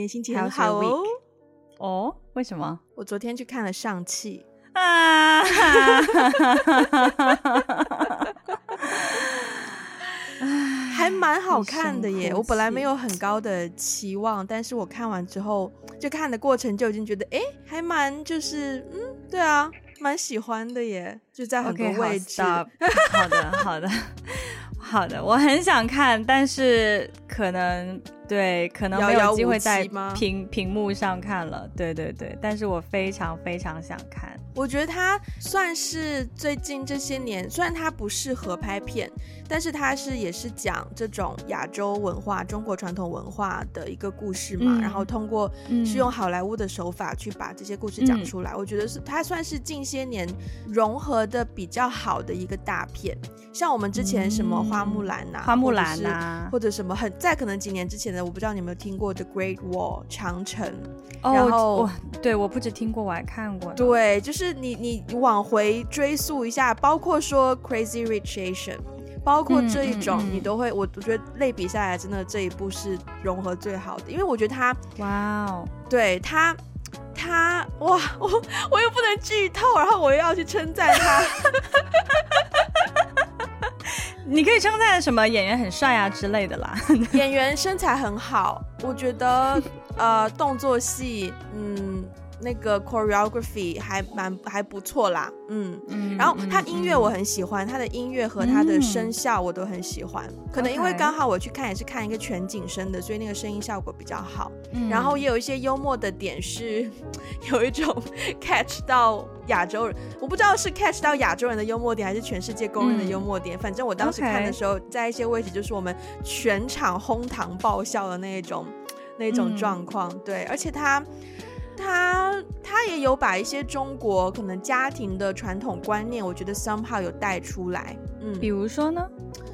天心情很好哦。哦，为什么？我昨天去看了上气啊，还蛮好看的耶。我本来没有很高的期望，但是我看完之后，就看的过程就已经觉得，哎，还蛮就是，嗯，对啊，蛮喜欢的耶，就在很多位置。Okay, 好的，好的。好的，我很想看，但是可能对，可能没有机会在屏屏幕上看了。对对对，但是我非常非常想看。我觉得他算是最近这些年，虽然他不适合拍片，但是他是也是讲这种亚洲文化、中国传统文化的一个故事嘛。嗯、然后通过是用好莱坞的手法去把这些故事讲出来。嗯、我觉得是他算是近些年融合的比较好的一个大片。像我们之前什么花木兰呐、啊，花木兰呐、啊，或者什么很在可能几年之前的，我不知道你有没有听过 The Great Wall 长城。哦，然后对，我不止听过，我还看过。对，就是你你往回追溯一下，包括说 Crazy Rich Asian，包括这一种，你都会，我我觉得类比下来，真的这一部是融合最好的，因为我觉得他，哇哦，对他。他哇，我我又不能剧透，然后我又要去称赞他。你可以称赞什么演员很帅啊之类的啦。演员身材很好，我觉得呃动作戏嗯。那个 choreography 还蛮还不错啦，嗯嗯，然后他音乐我很喜欢，他的音乐和他的声效我都很喜欢。可能因为刚好我去看也是看一个全景声的，所以那个声音效果比较好。然后也有一些幽默的点是，有一种 catch 到亚洲人，我不知道是 catch 到亚洲人的幽默点，还是全世界公认的幽默点。反正我当时看的时候，在一些位置就是我们全场哄堂爆笑的那种那种状况。对，而且他。他他也有把一些中国可能家庭的传统观念，我觉得 somehow 有带出来。嗯，比如说呢？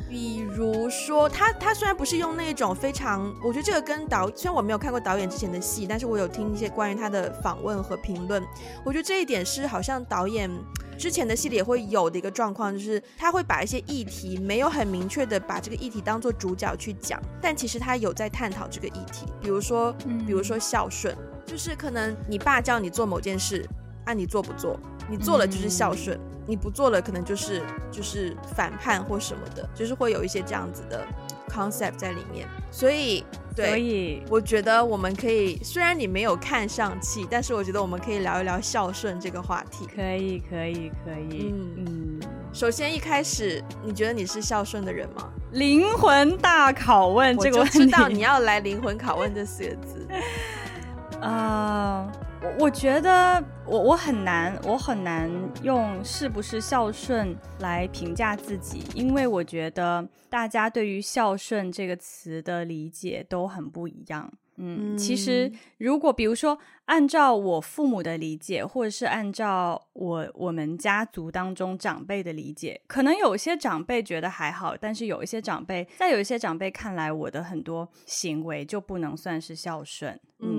比如说他他虽然不是用那种非常，我觉得这个跟导，虽然我没有看过导演之前的戏，但是我有听一些关于他的访问和评论。我觉得这一点是好像导演之前的戏里也会有的一个状况，就是他会把一些议题没有很明确的把这个议题当做主角去讲，但其实他有在探讨这个议题。比如说，比如说孝顺。就是可能你爸叫你做某件事，啊，你做不做？你做了就是孝顺，嗯、你不做了可能就是就是反叛或什么的，就是会有一些这样子的 concept 在里面。所以，对，所以我觉得我们可以，虽然你没有看上气，但是我觉得我们可以聊一聊孝顺这个话题。可以，可以，可以。嗯嗯。首先一开始，你觉得你是孝顺的人吗？灵魂大拷问，这个我知道你要来灵魂拷问这四个字。呃，我我觉得我我很难，我很难用是不是孝顺来评价自己，因为我觉得大家对于孝顺这个词的理解都很不一样。嗯，嗯，其实如果比如说按照我父母的理解，或者是按照我我们家族当中长辈的理解，可能有些长辈觉得还好，但是有一些长辈，在有一些长辈看来，我的很多行为就不能算是孝顺。嗯。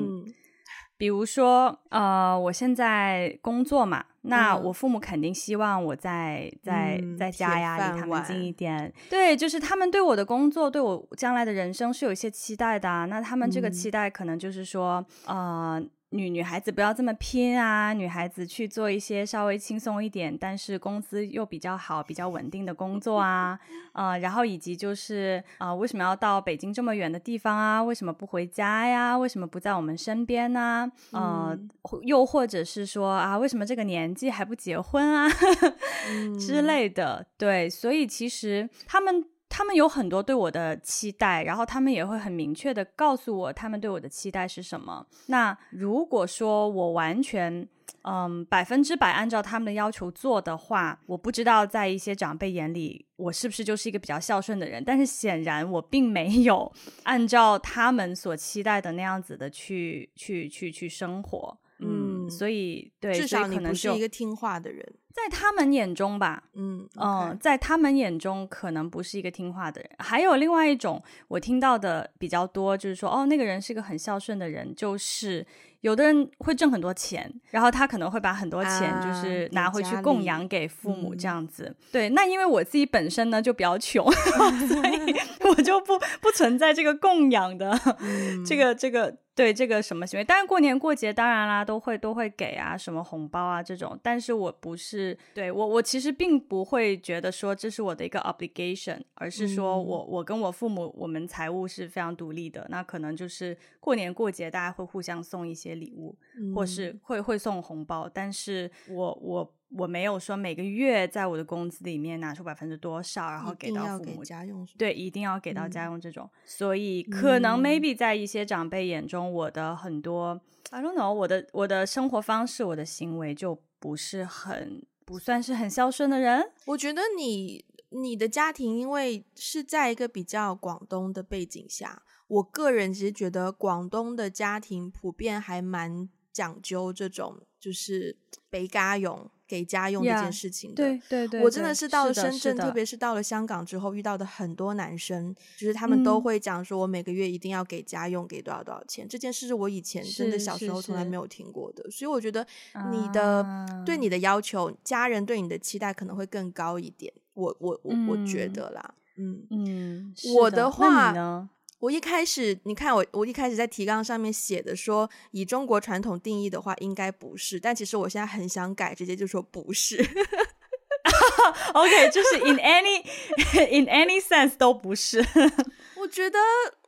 嗯比如说，呃，我现在工作嘛，那我父母肯定希望我在在在家呀，离他们近一点。对，就是他们对我的工作，对我将来的人生是有一些期待的。那他们这个期待可能就是说，嗯、呃。女女孩子不要这么拼啊！女孩子去做一些稍微轻松一点，但是工资又比较好、比较稳定的工作啊，呃，然后以及就是啊、呃，为什么要到北京这么远的地方啊？为什么不回家呀？为什么不在我们身边呢？呃，嗯、又或者是说啊，为什么这个年纪还不结婚啊？嗯、之类的，对，所以其实他们。他们有很多对我的期待，然后他们也会很明确地告诉我他们对我的期待是什么。那如果说我完全嗯百分之百按照他们的要求做的话，我不知道在一些长辈眼里我是不是就是一个比较孝顺的人。但是显然我并没有按照他们所期待的那样子的去去去去生活。嗯，嗯，所以对，至少你不是一个听话的人。在他们眼中吧，嗯嗯，在他们眼中可能不是一个听话的人。还有另外一种，我听到的比较多，就是说，哦，那个人是个很孝顺的人，就是有的人会挣很多钱，然后他可能会把很多钱就是拿回去供养给父母这样子。嗯、对，那因为我自己本身呢就比较穷，所以 我就不不存在这个供养的、嗯、这个这个。对这个什么行为，但是过年过节当然啦，都会都会给啊，什么红包啊这种。但是我不是对我我其实并不会觉得说这是我的一个 obligation，而是说我、嗯、我跟我父母我们财务是非常独立的。那可能就是过年过节大家会互相送一些礼物，嗯、或是会会送红包。但是我我我没有说每个月在我的工资里面拿出百分之多少，然后给到父母家用。对，一定要给到家用这种。嗯、所以可能 maybe 在一些长辈眼中。我的很多，I don't know，我的我的生活方式，我的行为就不是很不算是很孝顺的人。我觉得你你的家庭因为是在一个比较广东的背景下，我个人其实觉得广东的家庭普遍还蛮讲究这种，就是北家用。给家用这件事情的，yeah, 对对对，我真的是到了深圳，特别是到了香港之后，遇到的很多男生，就是他们都会讲说，我每个月一定要给家用，给多少多少钱。这件事是我以前真的小时候从来没有听过的，所以我觉得你的、uh, 对你的要求，家人对你的期待可能会更高一点。我我我我觉得啦，嗯嗯，我的话呢？我一开始，你看我，我一开始在提纲上面写的说，以中国传统定义的话，应该不是。但其实我现在很想改，直接就说不是。OK，就是 in any in any sense 都不是。我觉得，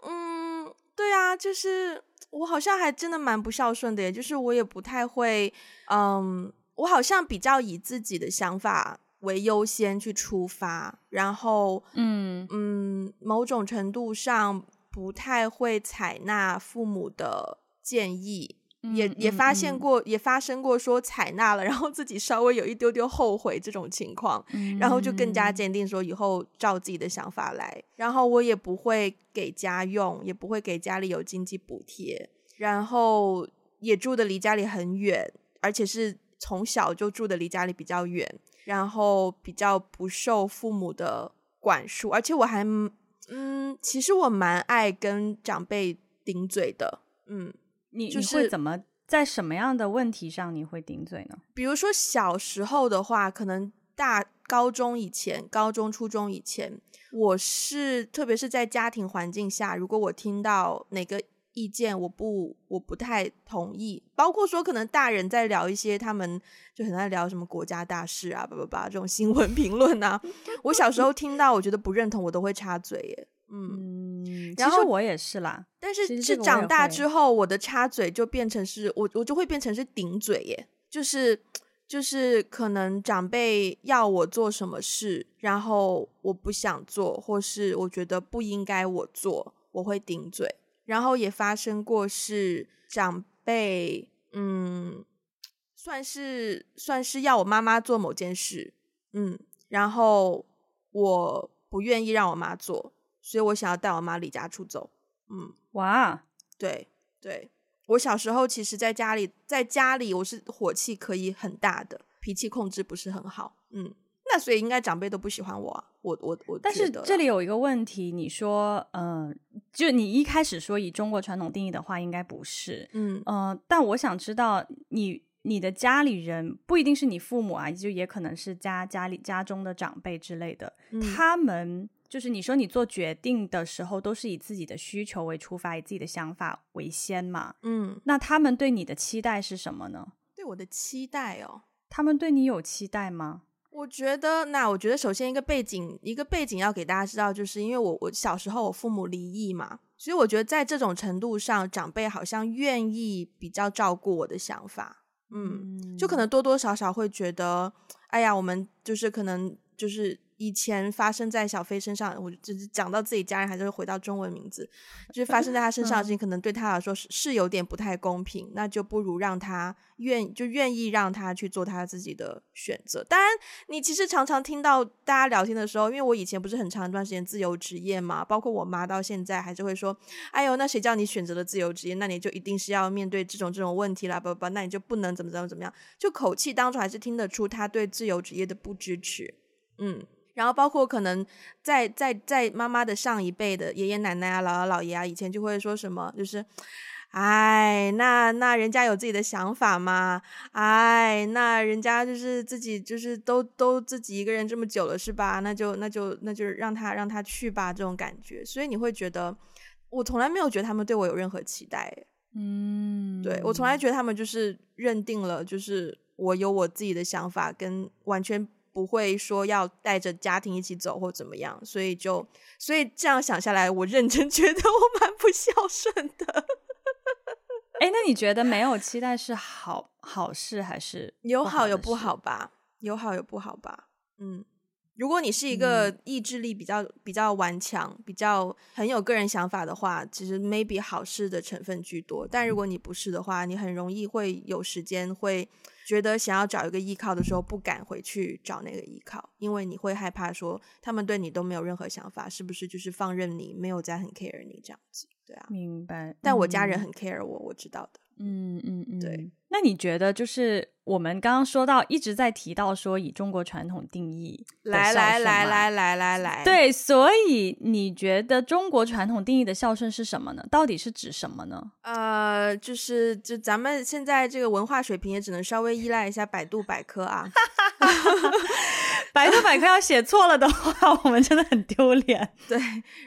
嗯，对啊，就是我好像还真的蛮不孝顺的，耶就是我也不太会，嗯，我好像比较以自己的想法为优先去出发，然后，嗯嗯，某种程度上。不太会采纳父母的建议，嗯、也也发现过，嗯、也发生过说采纳了，然后自己稍微有一丢丢后悔这种情况，嗯、然后就更加坚定说以后照自己的想法来。然后我也不会给家用，也不会给家里有经济补贴，然后也住的离家里很远，而且是从小就住的离家里比较远，然后比较不受父母的管束，而且我还。嗯，其实我蛮爱跟长辈顶嘴的。嗯，你就是你会怎么在什么样的问题上你会顶嘴呢？比如说小时候的话，可能大高中以前、高中、初中以前，我是特别是在家庭环境下，如果我听到哪个。意见我不我不太同意，包括说可能大人在聊一些他们就很爱聊什么国家大事啊，叭叭叭这种新闻 评论啊，我小时候听到我觉得不认同，我都会插嘴耶。嗯，然后其实我也是啦，但是是长大之后，我的插嘴就变成是我我就会变成是顶嘴耶，就是就是可能长辈要我做什么事，然后我不想做，或是我觉得不应该我做，我会顶嘴。然后也发生过是长辈，嗯，算是算是要我妈妈做某件事，嗯，然后我不愿意让我妈做，所以我想要带我妈离家出走，嗯，哇，对对，我小时候其实在家里，在家里我是火气可以很大的，脾气控制不是很好，嗯。那所以应该长辈都不喜欢我啊，我我我。但是这里有一个问题，你说，嗯、呃，就你一开始说以中国传统定义的话，应该不是，嗯呃，但我想知道你你的家里人不一定是你父母啊，就也可能是家家里家中的长辈之类的，嗯、他们就是你说你做决定的时候都是以自己的需求为出发，以自己的想法为先嘛，嗯，那他们对你的期待是什么呢？对我的期待哦，他们对你有期待吗？我觉得，那我觉得首先一个背景，一个背景要给大家知道，就是因为我我小时候我父母离异嘛，所以我觉得在这种程度上，长辈好像愿意比较照顾我的想法，嗯，就可能多多少少会觉得，哎呀，我们就是可能就是。以前发生在小飞身上，我就是讲到自己家人，还是会回到中文名字，就是发生在他身上的事情，可能对他来说是是有点不太公平，那就不如让他愿就愿意让他去做他自己的选择。当然，你其实常常听到大家聊天的时候，因为我以前不是很长一段时间自由职业嘛，包括我妈到现在还是会说：“哎呦，那谁叫你选择了自由职业，那你就一定是要面对这种这种问题啦，不不，那你就不能怎么怎么怎么样。”就口气当中还是听得出他对自由职业的不支持，嗯。然后包括可能在在在妈妈的上一辈的爷爷奶奶啊、姥姥姥爷啊，以前就会说什么，就是，哎，那那人家有自己的想法嘛，哎，那人家就是自己就是都都自己一个人这么久了是吧？那就那就那就让他让他去吧，这种感觉。所以你会觉得，我从来没有觉得他们对我有任何期待。嗯，对，我从来觉得他们就是认定了，就是我有我自己的想法，跟完全不会说要带着家庭一起走或怎么样，所以就所以这样想下来，我认真 觉得我蛮不孝顺的。哎，那你觉得没有期待是好好事还是有好有不好吧？有好有不好吧？嗯。如果你是一个意志力比较、嗯、比较顽强、比较很有个人想法的话，其实 maybe 好事的成分居多。但如果你不是的话，你很容易会有时间会觉得想要找一个依靠的时候，不敢回去找那个依靠，因为你会害怕说他们对你都没有任何想法，是不是就是放任你，没有在很 care 你这样子？对啊，明白。但我家人很 care 我，我知道的。嗯嗯嗯，对。那你觉得，就是我们刚刚说到，一直在提到说以中国传统定义，来来来来来来来，对，所以你觉得中国传统定义的孝顺是什么呢？到底是指什么呢？呃，就是就咱们现在这个文化水平也只能稍微依赖一下百度百科啊。百度百科要写错了的话，我们真的很丢脸。对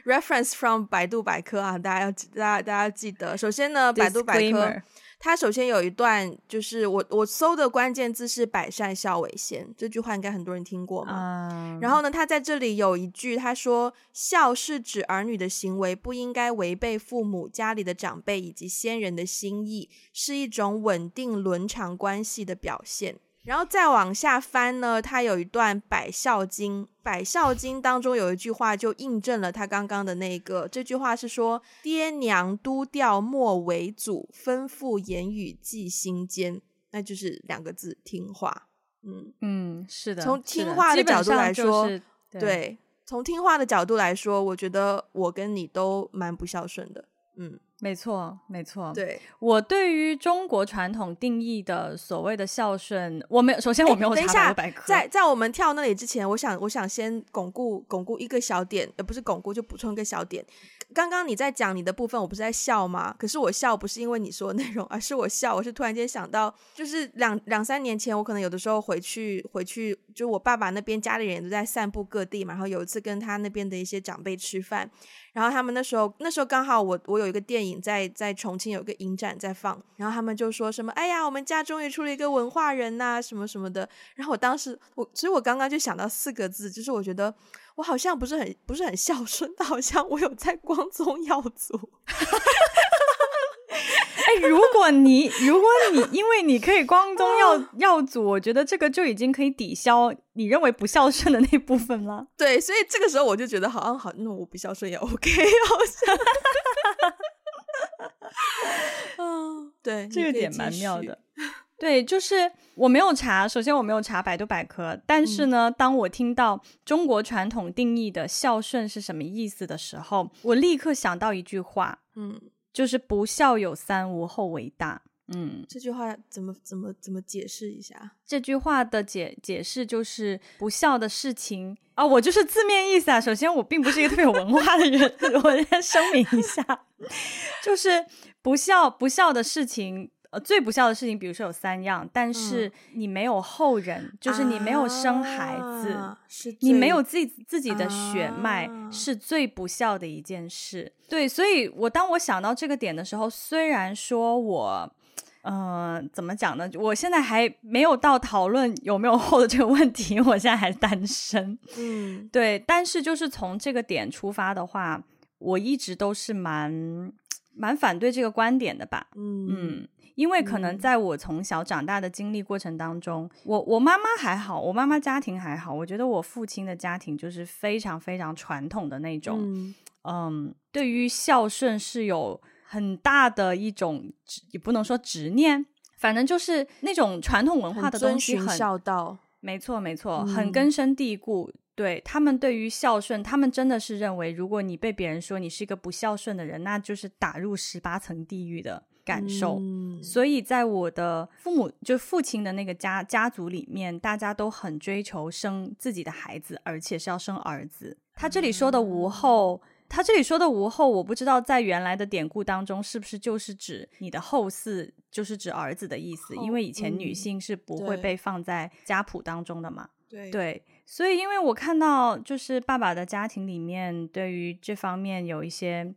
，reference from 百度百科啊，大家要大家大家记得。首先呢，百度百科。它首先有一段，就是我我搜的关键字是“百善孝为先”这句话，应该很多人听过嘛。Uh... 然后呢，他在这里有一句，他说：“孝是指儿女的行为不应该违背父母、家里的长辈以及先人的心意，是一种稳定伦常关系的表现。”然后再往下翻呢，他有一段《百孝经》，《百孝经》当中有一句话就印证了他刚刚的那个。这句话是说：“爹娘都调莫为祖，吩咐言语记心间。”那就是两个字，听话。嗯嗯，是的。从听话的角度来说，就是、对，对，从听话的角度来说，我觉得我跟你都蛮不孝顺的。嗯。没错，没错。对，我对于中国传统定义的所谓的孝顺，我没有。首先，我没有查百科。在在我们跳那里之前，我想我想先巩固巩固一个小点，呃，不是巩固，就补充一个小点。刚刚你在讲你的部分，我不是在笑吗？可是我笑不是因为你说的内容，而是我笑，我是突然间想到，就是两两三年前，我可能有的时候回去回去，就我爸爸那边家里人都在散步各地嘛，然后有一次跟他那边的一些长辈吃饭。然后他们那时候，那时候刚好我我有一个电影在在重庆有个影展在放，然后他们就说什么，哎呀，我们家终于出了一个文化人呐，什么什么的。然后我当时我，其实我刚刚就想到四个字，就是我觉得我好像不是很不是很孝顺，但 好像我有在光宗耀祖。哎，如果你如果你因为你可以光宗耀 耀祖，我觉得这个就已经可以抵消你认为不孝顺的那部分了。对，所以这个时候我就觉得好像好，那我不孝顺也 OK，好像。嗯，对，这个点蛮妙的。对，就是我没有查，首先我没有查百度百科，但是呢，嗯、当我听到中国传统定义的孝顺是什么意思的时候，我立刻想到一句话，嗯。就是不孝有三，无后为大。嗯，这句话怎么怎么怎么解释一下？这句话的解解释就是不孝的事情啊、哦，我就是字面意思啊。首先，我并不是一个特别有文化的人，我先声明一下，就是不孝不孝的事情。呃，最不孝的事情，比如说有三样，但是你没有后人，嗯、就是你没有生孩子，啊、你没有自己自己的血脉、啊，是最不孝的一件事。对，所以我当我想到这个点的时候，虽然说我，嗯、呃，怎么讲呢？我现在还没有到讨论有没有后的这个问题，我现在还是单身。嗯，对，但是就是从这个点出发的话，我一直都是蛮蛮反对这个观点的吧。嗯。嗯因为可能在我从小长大的经历过程当中，嗯、我我妈妈还好，我妈妈家庭还好，我觉得我父亲的家庭就是非常非常传统的那种，嗯，嗯对于孝顺是有很大的一种，也不能说执念，反正就是那种传统文化的东西很，很孝道，没错没错，很根深蒂固。嗯、对他们对于孝顺，他们真的是认为，如果你被别人说你是一个不孝顺的人，那就是打入十八层地狱的。感受，嗯，所以在我的父母就父亲的那个家家族里面，大家都很追求生自己的孩子，而且是要生儿子。他这里说的无后，嗯，他这里说的无后，我不知道在原来的典故当中是不是就是指你的后嗣，就是指儿子的意思，因为以前女性是不会被放在家谱当中的嘛。对，对，所以因为我看到就是爸爸的家庭里面对于这方面有一些。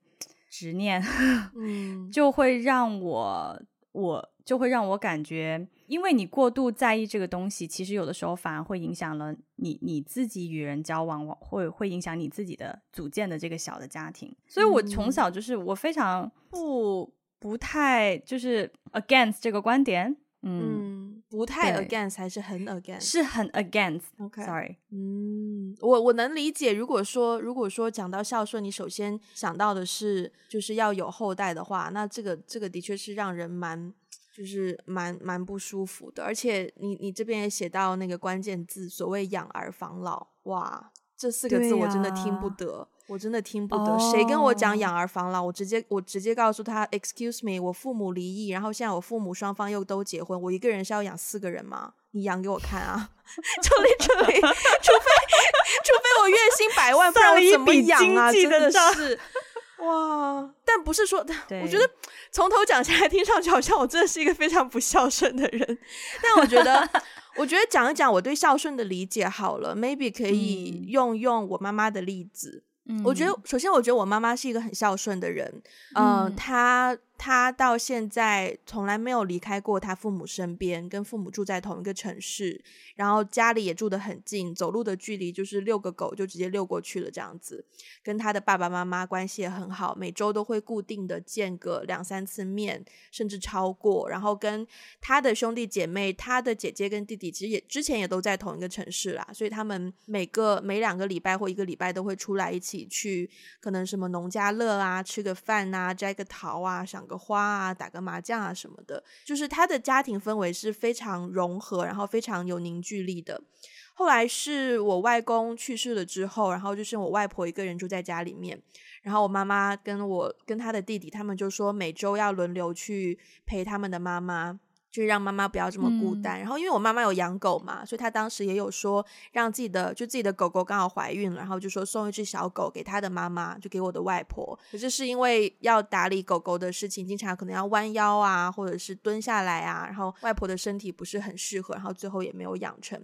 执念，嗯，就会让我我就会让我感觉，因为你过度在意这个东西，其实有的时候反而会影响了你你自己与人交往，会会影响你自己的组建的这个小的家庭。所以我从小就是我非常不不太就是 against 这个观点。嗯，不太 against 还是很 against，是很 against。OK，sorry。Okay. 嗯，我我能理解。如果说如果说讲到孝顺，你首先想到的是就是要有后代的话，那这个这个的确是让人蛮就是蛮蛮不舒服的。而且你你这边也写到那个关键字，所谓养儿防老，哇，这四个字我真的听不得。我真的听不得，oh. 谁跟我讲养儿防老，我直接我直接告诉他，Excuse me，我父母离异，然后现在我父母双方又都结婚，我一个人是要养四个人吗？你养给我看啊！除非除非除非我月薪百万，不然我怎么养啊？真的是 哇！但不是说，我觉得从头讲下来，听上去好像我真的是一个非常不孝顺的人。但我觉得，我觉得讲一讲我对孝顺的理解好了，maybe 可以用用我妈妈的例子。嗯，我觉得首先，我觉得我妈妈是一个很孝顺的人，嗯、呃，她。他到现在从来没有离开过他父母身边，跟父母住在同一个城市，然后家里也住得很近，走路的距离就是遛个狗就直接遛过去了这样子。跟他的爸爸妈妈关系也很好，每周都会固定的见个两三次面，甚至超过。然后跟他的兄弟姐妹，他的姐姐跟弟弟其实也之前也都在同一个城市啦，所以他们每个每两个礼拜或一个礼拜都会出来一起去，可能什么农家乐啊，吃个饭啊，摘个桃啊，个花啊，打个麻将啊什么的，就是他的家庭氛围是非常融合，然后非常有凝聚力的。后来是我外公去世了之后，然后就是我外婆一个人住在家里面，然后我妈妈跟我跟他的弟弟，他们就说每周要轮流去陪他们的妈妈。就是让妈妈不要这么孤单，嗯、然后因为我妈妈有养狗嘛，所以她当时也有说让自己的就自己的狗狗刚好怀孕了，然后就说送一只小狗给她的妈妈，就给我的外婆。可是是因为要打理狗狗的事情，经常可能要弯腰啊，或者是蹲下来啊，然后外婆的身体不是很适合，然后最后也没有养成。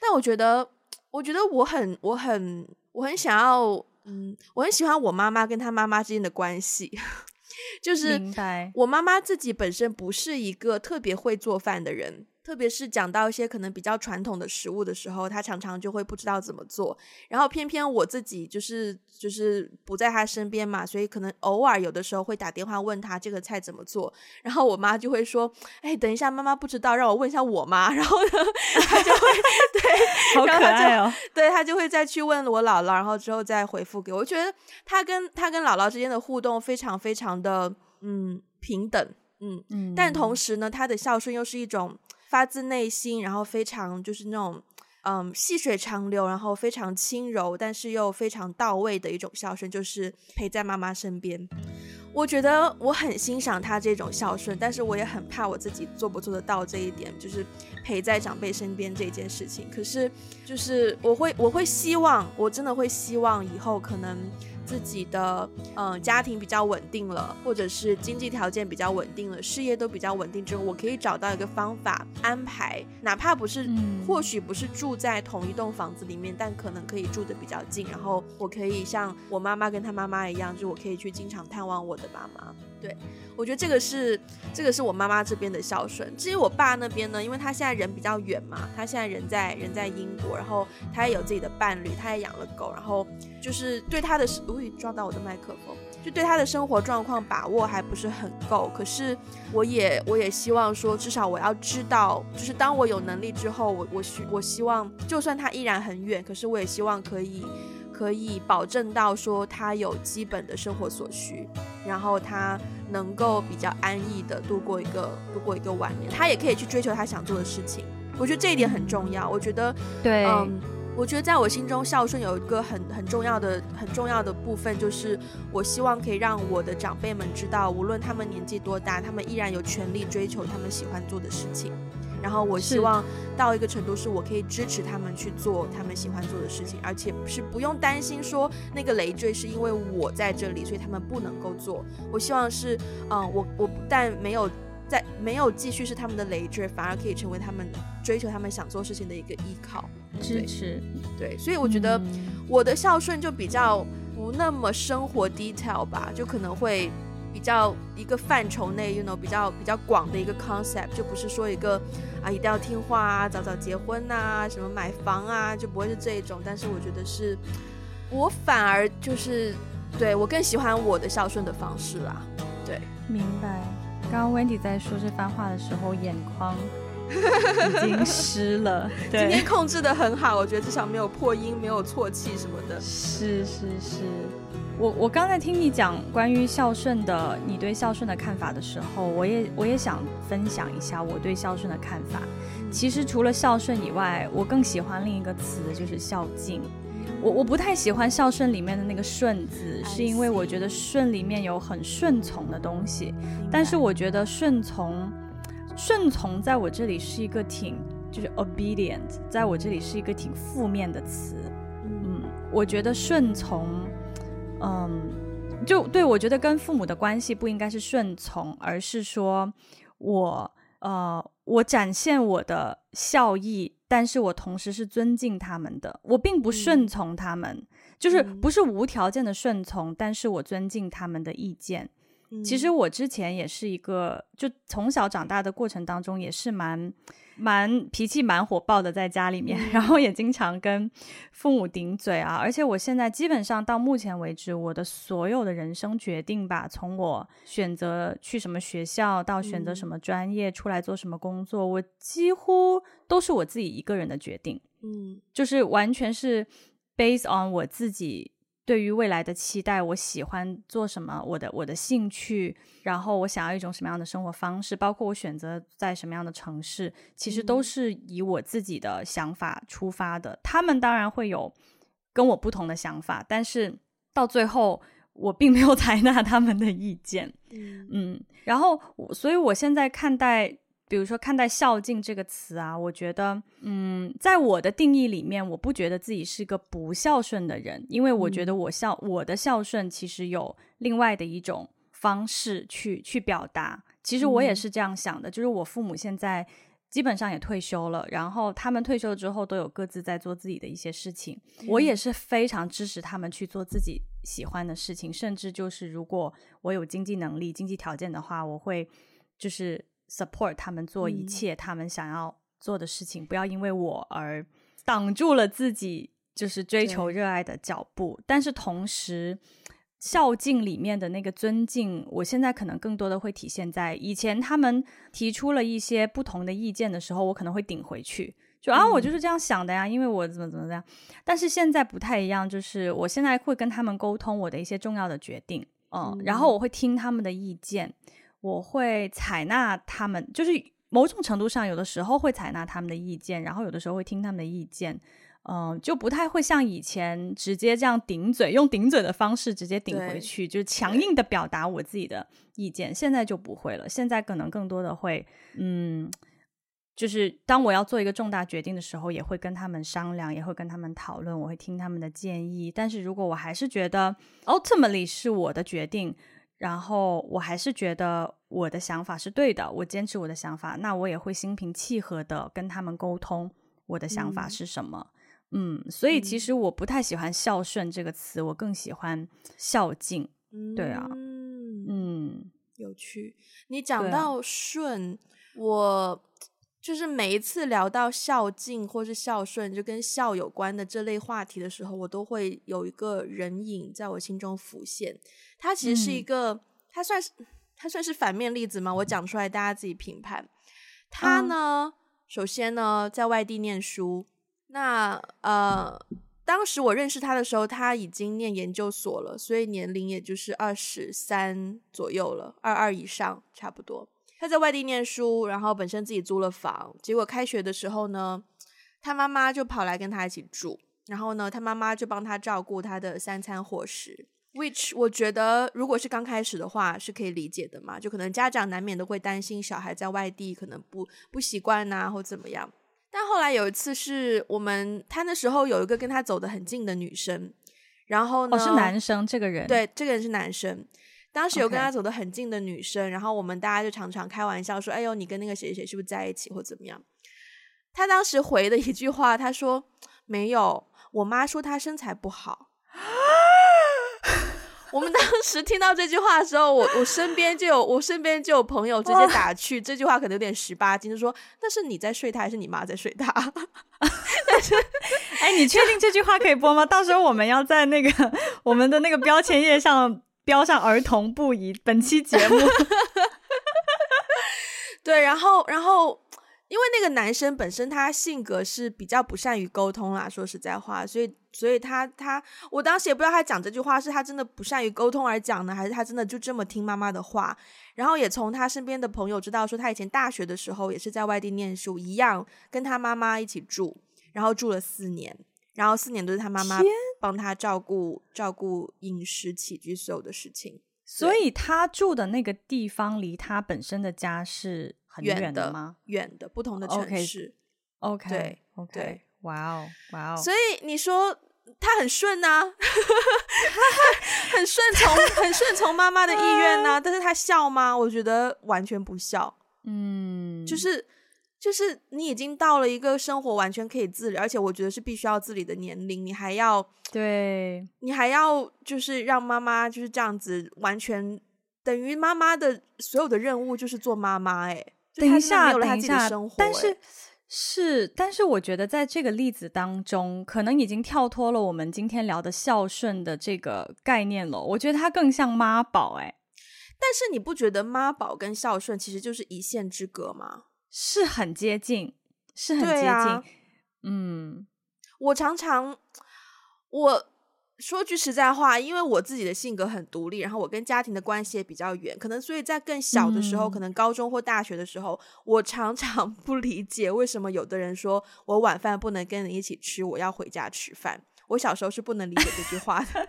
但我觉得，我觉得我很我很我很想要，嗯，我很喜欢我妈妈跟她妈妈之间的关系。就是我妈妈自己本身不是一个特别会做饭的人。特别是讲到一些可能比较传统的食物的时候，他常常就会不知道怎么做。然后偏偏我自己就是就是不在他身边嘛，所以可能偶尔有的时候会打电话问他这个菜怎么做。然后我妈就会说：“哎，等一下，妈妈不知道，让我问一下我妈。”然后呢，他就会对，好可爱哦。对，他就会再去问我姥姥，然后之后再回复给我。我觉得他跟他跟姥姥之间的互动非常非常的嗯平等，嗯嗯，但同时呢，他的孝顺又是一种。发自内心，然后非常就是那种，嗯，细水长流，然后非常轻柔，但是又非常到位的一种孝顺，就是陪在妈妈身边。我觉得我很欣赏他这种孝顺，但是我也很怕我自己做不做得到这一点，就是陪在长辈身边这件事情。可是，就是我会，我会希望，我真的会希望以后可能。自己的嗯、呃、家庭比较稳定了，或者是经济条件比较稳定了，事业都比较稳定之后，我可以找到一个方法安排，哪怕不是，嗯、或许不是住在同一栋房子里面，但可能可以住的比较近，然后我可以像我妈妈跟她妈妈一样，就我可以去经常探望我的妈妈。对，我觉得这个是这个是我妈妈这边的孝顺。至于我爸那边呢，因为他现在人比较远嘛，他现在人在人在英国，然后他也有自己的伴侣，他也养了狗，然后就是对他的，会撞到我的麦克风，就对他的生活状况把握还不是很够。可是我也我也希望说，至少我要知道，就是当我有能力之后，我我希我希望，就算他依然很远，可是我也希望可以。可以保证到说他有基本的生活所需，然后他能够比较安逸的度过一个度过一个晚年，他也可以去追求他想做的事情。我觉得这一点很重要。我觉得，对，嗯，我觉得在我心中孝顺有一个很很重要的很重要的部分，就是我希望可以让我的长辈们知道，无论他们年纪多大，他们依然有权利追求他们喜欢做的事情。然后我希望到一个程度，是我可以支持他们去做他们喜欢做的事情，而且是不用担心说那个累赘是因为我在这里，所以他们不能够做。我希望是，嗯，我我不但没有在没有继续是他们的累赘，反而可以成为他们追求他们想做事情的一个依靠，支持。对，所以我觉得我的孝顺就比较。不那么生活 detail 吧，就可能会比较一个范畴内，you know，比较比较广的一个 concept，就不是说一个啊一定要听话啊，早早结婚啊，什么买房啊，就不会是这一种。但是我觉得是，我反而就是对我更喜欢我的孝顺的方式啦。对，明白。刚刚 Wendy 在说这番话的时候，眼眶。已经 湿了，对，今天控制的很好，我觉得至少没有破音，没有错气什么的。是是是，我我刚才听你讲关于孝顺的，你对孝顺的看法的时候，我也我也想分享一下我对孝顺的看法。其实除了孝顺以外，我更喜欢另一个词，就是孝敬。我我不太喜欢孝顺里面的那个顺字，是因为我觉得顺里面有很顺从的东西，但是我觉得顺从。顺从在我这里是一个挺，就是 obedient，在我这里是一个挺负面的词。嗯，我觉得顺从，嗯，就对，我觉得跟父母的关系不应该是顺从，而是说我，呃，我展现我的孝义，但是我同时是尊敬他们的，我并不顺从他们，嗯，就是不是无条件的顺从，但是我尊敬他们的意见。其实我之前也是一个，就从小长大的过程当中，也是蛮蛮脾气蛮火爆的，在家里面，然后也经常跟父母顶嘴啊。而且我现在基本上到目前为止，我的所有的人生决定吧，从我选择去什么学校，到选择什么专业，出来做什么工作，我几乎都是我自己一个人的决定。嗯，就是完全是 based on 我自己。对于未来的期待，我喜欢做什么，我的我的兴趣，然后我想要一种什么样的生活方式，包括我选择在什么样的城市，其实都是以我自己的想法出发的。他们当然会有跟我不同的想法，但是到最后，我并没有 采纳他们的意见。嗯，嗯，然后，所以我现在看待。比如说，看待“孝敬”这个词啊，我觉得，嗯，在我的定义里面，我不觉得自己是个不孝顺的人，因为我觉得我孝，嗯、我的孝顺其实有另外的一种方式去去表达。其实我也是这样想的，嗯、就是我父母现在基本上也退休了，然后他们退休之后都有各自在做自己的一些事情，嗯、我也是非常支持他们去做自己喜欢的事情，甚至就是如果我有经济能力、经济条件的话，我会就是。Support 他们做一切他们想要做的事情，嗯、不要因为我而挡住了自己就是追求热爱的脚步。但是同时，孝敬里面的那个尊敬，我现在可能更多的会体现在以前他们提出了一些不同的意见的时候，我可能会顶回去，就啊，我就是这样想的呀，因为我怎么怎么怎么样。但是现在不太一样，就是我现在会跟他们沟通我的一些重要的决定，嗯，嗯然后我会听他们的意见。我会采纳他们，就是某种程度上，有的时候会采纳他们的意见，然后有的时候会听他们的意见，嗯、呃，就不太会像以前直接这样顶嘴，用顶嘴的方式直接顶回去，就是强硬的表达我自己的意见。现在就不会了，现在可能更多的会，嗯，就是当我要做一个重大决定的时候，也会跟他们商量，也会跟他们讨论，我会听他们的建议。但是如果我还是觉得 ultimately 是我的决定。然后我还是觉得我的想法是对的，我坚持我的想法，那我也会心平气和的跟他们沟通我的想法是什么。嗯，嗯，所以其实我不太喜欢孝顺这个词，我更喜欢孝敬。对啊，嗯，嗯，有趣。你讲到顺，啊，我就是每一次聊到孝敬或是孝顺，就跟孝有关的这类话题的时候，我都会有一个人影在我心中浮现。他其实是一个，嗯、他算是他算是反面例子吗？我讲出来，大家自己评判。他呢，嗯、首先呢，在外地念书。那呃，当时我认识他的时候，他已经念研究所了，所以年龄也就是二十三左右了，二二以上差不多。他在外地念书，然后本身自己租了房。结果开学的时候呢，他妈妈就跑来跟他一起住，然后呢，他妈妈就帮他照顾他的三餐伙食。Which 我觉得，如果是刚开始的话，是可以理解的嘛。就可能家长难免都会担心小孩在外地可能不不习惯啊，或怎么样。但后来有一次是我们，他那时候有一个跟他走得很近的女生，然后呢，哦，是男生这个人，对，这个人是男生。当时有跟他走得很近的女生，Okay. 然后我们大家就常常开玩笑说：“哎呦，你跟那个谁谁是不是在一起，或怎么样？”他当时回的一句话，他说：“没有，我妈说她身材不好。”我们当时听到这句话的时候，我我身边就有我身边就有朋友直接打趣，这句话可能有点十八斤，就说那是你在睡他，还是你妈在睡他？但是，哎，你确定这句话可以播吗？到时候我们要在那个我们的那个标签页上标上儿童不宜本期节目。对，然后然后。因为那个男生本身他性格是比较不善于沟通啦，说实在话，所以所以他他我当时也不知道他讲这句话是他真的不善于沟通而讲呢，还是他真的就这么听妈妈的话。然后也从他身边的朋友知道说，他以前大学的时候也是在外地念书，一样跟他妈妈一起住，然后住了四年，然后四年都是他妈妈帮他照顾照顾饮食起居所有的事情。所以他住的那个地方离他本身的家是很远的吗？远的，不同的城市。OK，对，OK，哇哦，哇哦。所以你说他很顺啊，很顺从，很顺从妈妈的意愿呐、啊。但是他孝吗？我觉得完全不孝。嗯，就是。就是你已经到了一个生活完全可以自理，而且我觉得是必须要自理的年龄，你还要 对，你还要就是让妈妈就是这样子，完全等于妈妈的所有的任务就是做妈妈。哎，等一下，等一下，但是是，但是我觉得在这个例子当中，可能已经跳脱了我们今天聊的孝顺的这个概念了。我觉得它更像妈宝。哎，但是你不觉得妈宝跟孝顺其实就是一线之隔吗？是很接近，是很接近。啊、嗯，我常常我说句实在话，因为我自己的性格很独立，然后我跟家庭的关系也比较远，可能所以在更小的时候，嗯、可能高中或大学的时候，我常常 不理解为什么有的人说我晚饭不能跟你一起吃，我要回家吃饭。我小时候是不能理解这句话的，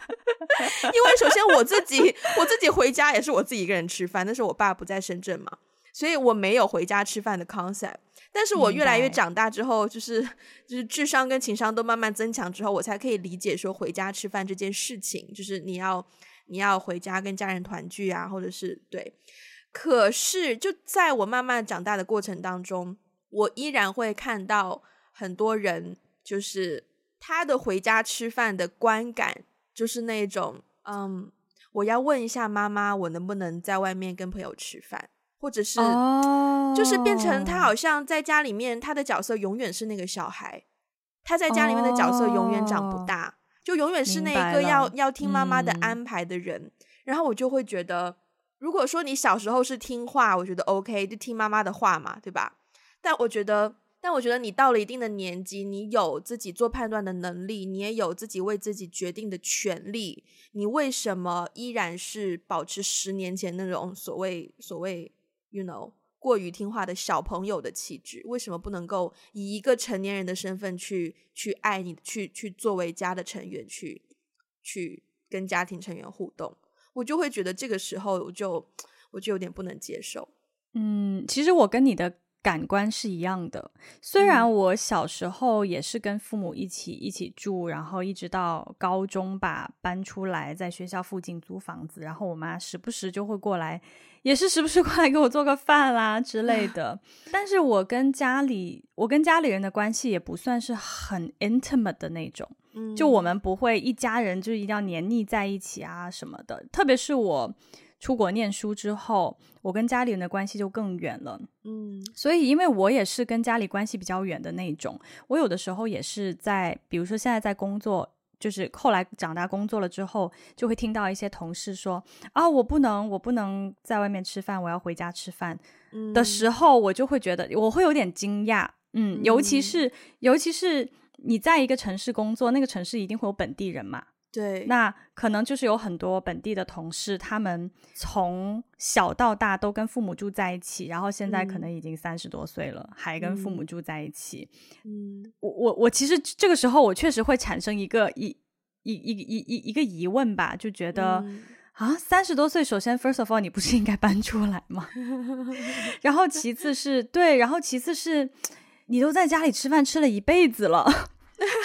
因为首先我自己我自己回家也是我自己一个人吃饭，那时候我爸不在深圳嘛。所以我没有回家吃饭的 concept，但是我越来越长大之后，就是就是智商跟情商都慢慢增强之后，我才可以理解说回家吃饭这件事情，就是你要你要回家跟家人团聚啊，或者是对。可是就在我慢慢长大的过程当中，我依然会看到很多人，就是他的回家吃饭的观感，就是那种嗯，我要问一下妈妈，我能不能在外面跟朋友吃饭。或者是，oh. 就是变成他好像在家里面，他的角色永远是那个小孩，他在家里面的角色永远长不大，oh. 就永远是那一个要要听妈妈的安排的人。嗯。然后我就会觉得，如果说你小时候是听话，我觉得 OK，就听妈妈的话嘛，对吧？但我觉得，但我觉得你到了一定的年纪，你有自己做判断的能力，你也有自己为自己决定的权利，你为什么依然是保持十年前那种所谓所谓？You know，过于听话的小朋友的气质，为什么不能够以一个成年人的身份去去爱你，去去作为家的成员，去去跟家庭成员互动？我就会觉得这个时候，我就我就有点不能接受。嗯，其实我跟你的感官是一样的。虽然我小时候也是跟父母一起一起住，然后一直到高中吧，搬出来在学校附近租房子，然后我妈时不时就会过来。也是时不时过来给我做个饭啦之类的，但是我跟家里，我跟家里人的关系也不算是很 intimate 的那种，嗯，就我们不会一家人就一定要黏腻在一起啊什么的。特别是我出国念书之后，我跟家里人的关系就更远了，嗯，所以因为我也是跟家里关系比较远的那种，我有的时候也是在，比如说现在在工作。就是后来长大工作了之后，就会听到一些同事说：“啊，我不能，我不能在外面吃饭，我要回家吃饭。”的时候，我就会觉得我会有点惊讶，嗯，尤其是尤其是你在一个城市工作，那个城市一定会有本地人嘛。对，那可能就是有很多本地的同事，他们从小到大都跟父母住在一起，然后现在可能已经三十多岁了，嗯，还跟父母住在一起。嗯，我我我其实这个时候我确实会产生一个一一一一一一个疑问吧，就觉得，嗯，啊，三十多岁，首先 first of all，你不是应该搬出来吗？然后其次是对，然后其次是你都在家里吃饭吃了一辈子了。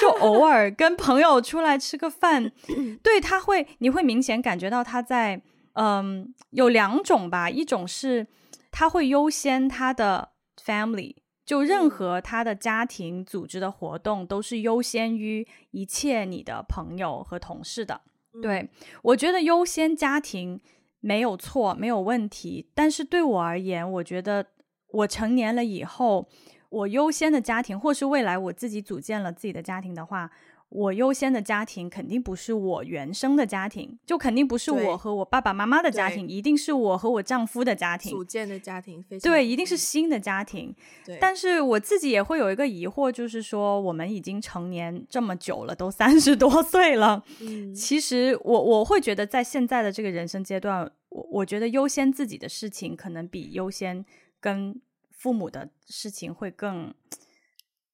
就偶尔跟朋友出来吃个饭，对，他会，你会明显感觉到他在，嗯，有两种吧，一种是他会优先他的 family，就任何他的家庭组织的活动都是优先于一切你的朋友和同事的，对，我觉得优先家庭没有错，没有问题。但是对我而言，我觉得我成年了以后，我优先的家庭，或是未来我自己组建了自己的家庭的话。我优先的家庭肯定不是我原生的家庭，就肯定不是我和我爸爸妈妈的家庭，一定是我和我丈夫的家庭。组建的家庭非常对，一定是新的家庭。对，但是我自己也会有一个疑惑，就是说我们已经成年这么久了，都三十多岁了。嗯，其实我我会觉得，在现在的这个人生阶段，我我觉得优先自己的事情，可能比优先跟父母的事情会更，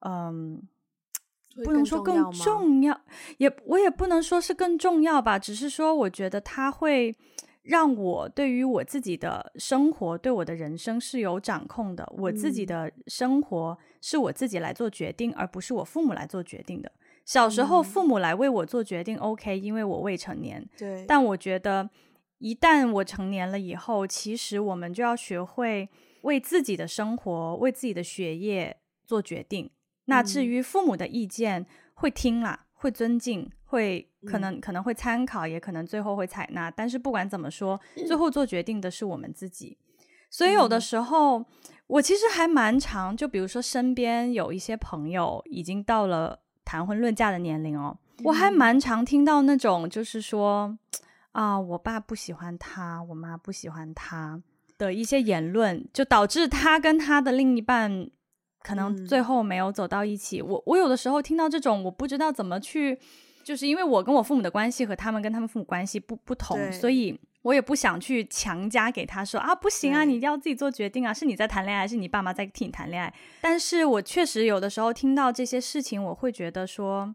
嗯。不能说更重要，也我也不能说是更重要吧，只是说我觉得他会让我对于我自己的生活，对我的人生是有掌控的。我自己的生活是我自己来做决定，而不是我父母来做决定的。小时候父母来为我做决定，OK，因为我未成年。对。但我觉得一旦我成年了以后，其实我们就要学会为自己的生活、为自己的学业做决定。那至于父母的意见，会听啦，会尊敬，会可能可能会参考，也可能最后会采纳。但是不管怎么说，最后做决定的是我们自己。所以有的时候，我其实还蛮常，就比如说身边有一些朋友已经到了谈婚论嫁的年龄哦，我还蛮常听到那种就是说啊，我爸不喜欢他，我妈不喜欢他的一些言论，就导致他跟他的另一半。可能最后没有走到一起。嗯、我我有的时候听到这种，我不知道怎么去，就是因为我跟我父母的关系和他们跟他们父母关系不不同，所以我也不想去强加给他说啊，不行啊，你一定要自己做决定啊，是你在谈恋爱，还是你爸妈在替你谈恋爱？但是我确实有的时候听到这些事情，我会觉得说，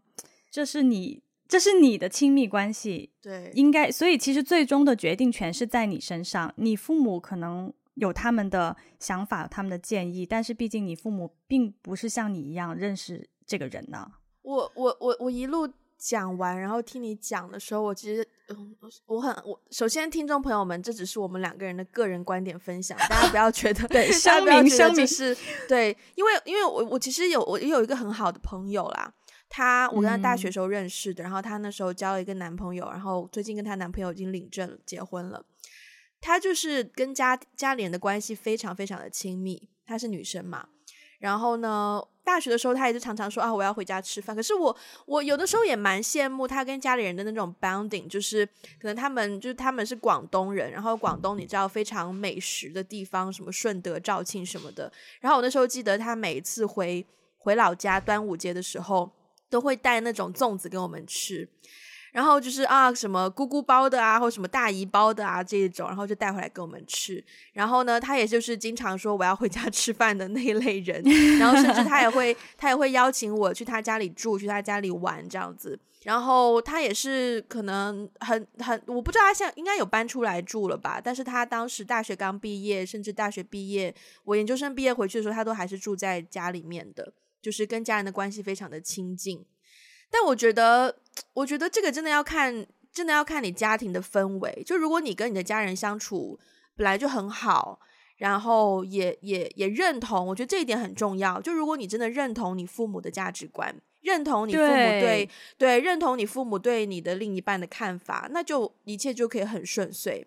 这是你，这是你的亲密关系，对，应该，所以其实最终的决定权是在你身上，你父母可能。有他们的想法，他们的建议，但是毕竟你父母并不是像你一样认识这个人呢。我我我我一路讲完，然后听你讲的时候，我其实嗯，我很我首先听众朋友们，这只是我们两个人的个人观点分享，大家不要觉得对，大家不要觉得就是对，因为因为我我其实有我也有一个很好的朋友啦，他我跟她大学时候认识的，嗯，然后她那时候交了一个男朋友，然后最近跟她男朋友已经领证结婚了。她就是跟家家里人的关系非常非常的亲密，她是女生嘛。然后呢，大学的时候她也是常常说啊，我要回家吃饭。可是我我有的时候也蛮羡慕她跟家里人的那种 bonding，就是可能他们就是他们是广东人，然后广东你知道非常美食的地方，什么顺德、肇庆什么的。然后我那时候记得她每一次回回老家端午节的时候，都会带那种粽子给我们吃。然后就是啊，什么姑姑包的啊，或什么大姨包的啊，这种，然后就带回来给我们吃。然后呢，他也就是经常说我要回家 吃饭的那一类人。然后甚至他也会，他也会邀请我去他家里住，去他家里玩这样子。然后他也是可能很很，我不知道他现在应该有搬出来住了吧？但是他当时大学刚毕业，甚至大学毕业，我研究生毕业回去的时候，他都还是住在家里面的，就是跟家人的关系非常的亲近。但我觉得，我觉得这个真的要看，真的要看你家庭的氛围。就如果你跟你的家人相处本来就很好，然后也也也认同，我觉得这一点很重要。就如果你真的认同你父母的价值观，认同你父母对对，对，认同你父母对你的另一半的看法，那就一切就可以很顺遂。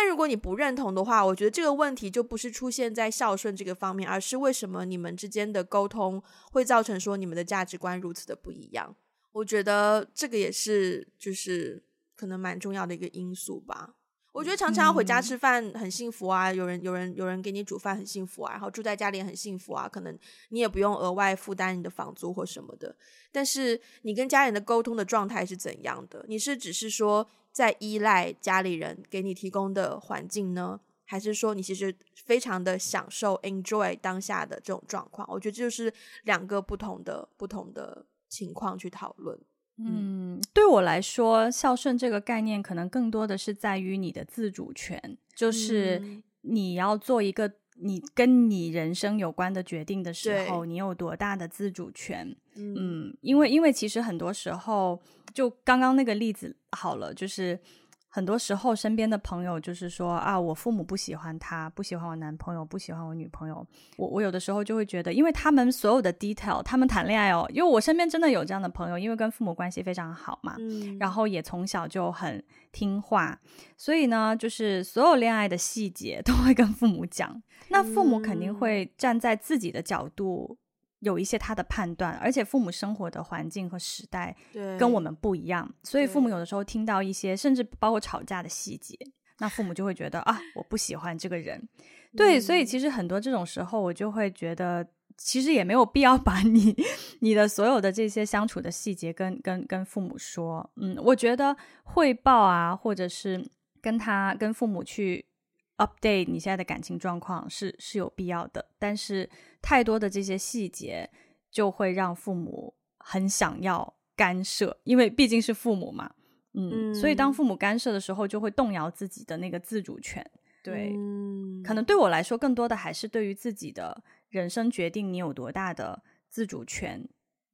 但如果你不认同的话，我觉得这个问题就不是出现在孝顺这个方面，而是为什么你们之间的沟通会造成说你们的价值观如此的不一样。我觉得这个也是，就是可能蛮重要的一个因素吧。我觉得常常要回家吃饭很幸福啊，有人有人有人给你煮饭很幸福啊，然后住在家里也很幸福啊，可能你也不用额外负担你的房租或什么的。但是你跟家人的沟通的状态是怎样的？你是只是说在依赖家里人给你提供的环境呢，还是说你其实非常的享受 enjoy 当下的这种状况？我觉得这就是两个不同的不同的。情况去讨论。嗯，对我来说，孝顺这个概念可能更多的是在于你的自主权，就是你要做一个你跟你人生有关的决定的时候，你有多大的自主权？嗯，嗯，因为因为其实很多时候，就刚刚那个例子好了，就是很多时候，身边的朋友就是说啊，我父母不喜欢他，不喜欢我男朋友，不喜欢我女朋友。我我有的时候就会觉得，因为他们所有的 detail，他们谈恋爱哦，因为我身边真的有这样的朋友，因为跟父母关系非常好嘛，嗯，然后也从小就很听话，所以呢，就是所有恋爱的细节都会跟父母讲。那父母肯定会站在自己的角度。有一些他的判断，而且父母生活的环境和时代跟我们不一样，所以父母有的时候听到一些，甚至包括吵架的细节，那父母就会觉得啊，我不喜欢这个人。对，所以其实很多这种时候，我就会觉得，其实也没有必要把你 你的所有的这些相处的细节跟跟跟父母说。嗯，我觉得汇报啊，或者是跟他跟父母去。Update 你现在的感情状况是是有必要的，但是太多的这些细节就会让父母很想要干涉，因为毕竟是父母嘛，嗯，嗯，所以当父母干涉的时候，就会动摇自己的那个自主权。对，嗯，可能对我来说，更多的还是对于自己的人生决定，你有多大的自主权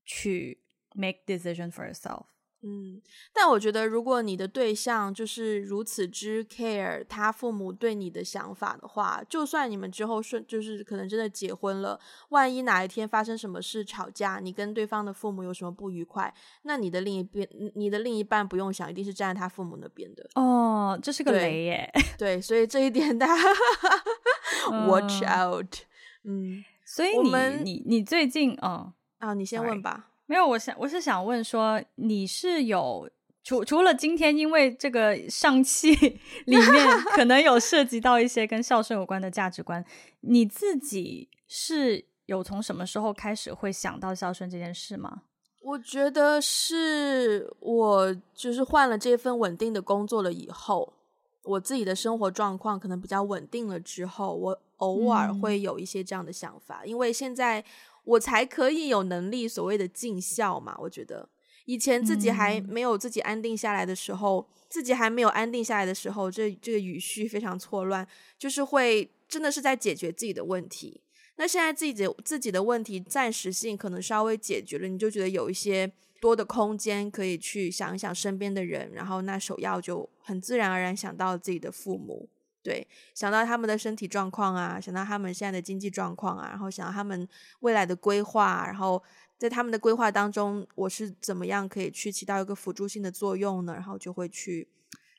去 make decision for yourself。嗯，但我觉得，如果你的对象就是如此之 care 他父母对你的想法的话，就算你们之后顺，就是可能真的结婚了，万一哪一天发生什么事吵架，你跟对方的父母有什么不愉快，那你的另一边，你的另一半不用想，一定是站在他父母那边的。哦，这是个雷耶。对，所以这一点大家 watch out。嗯，所以你你你最近，哦，啊，你先问吧。没有，我想我是想问说，你是有除除了今天因为这个上期 里面可能有涉及到一些跟孝顺有关的价值观，你自己是有从什么时候开始会想到孝顺这件事吗？我觉得是我就是换了这份稳定的工作了以后，我自己的生活状况可能比较稳定了之后，我偶尔会有一些这样的想法，嗯、因为现在。我才可以有能力所谓的尽孝嘛？我觉得以前自己还没有自己安定下来的时候，嗯、自己还没有安定下来的时候，这这个语序非常错乱，就是会真的是在解决自己的问题。那现在自己自己的问题暂时性可能稍微解决了，你就觉得有一些多的空间可以去想一想身边的人，然后那首要就很自然而然想到自己的父母。对，想到他们的身体状况啊，想到他们现在的经济状况啊，然后想到他们未来的规划，然后在他们的规划当中，我是怎么样可以去起到一个辅助性的作用呢？然后就会去，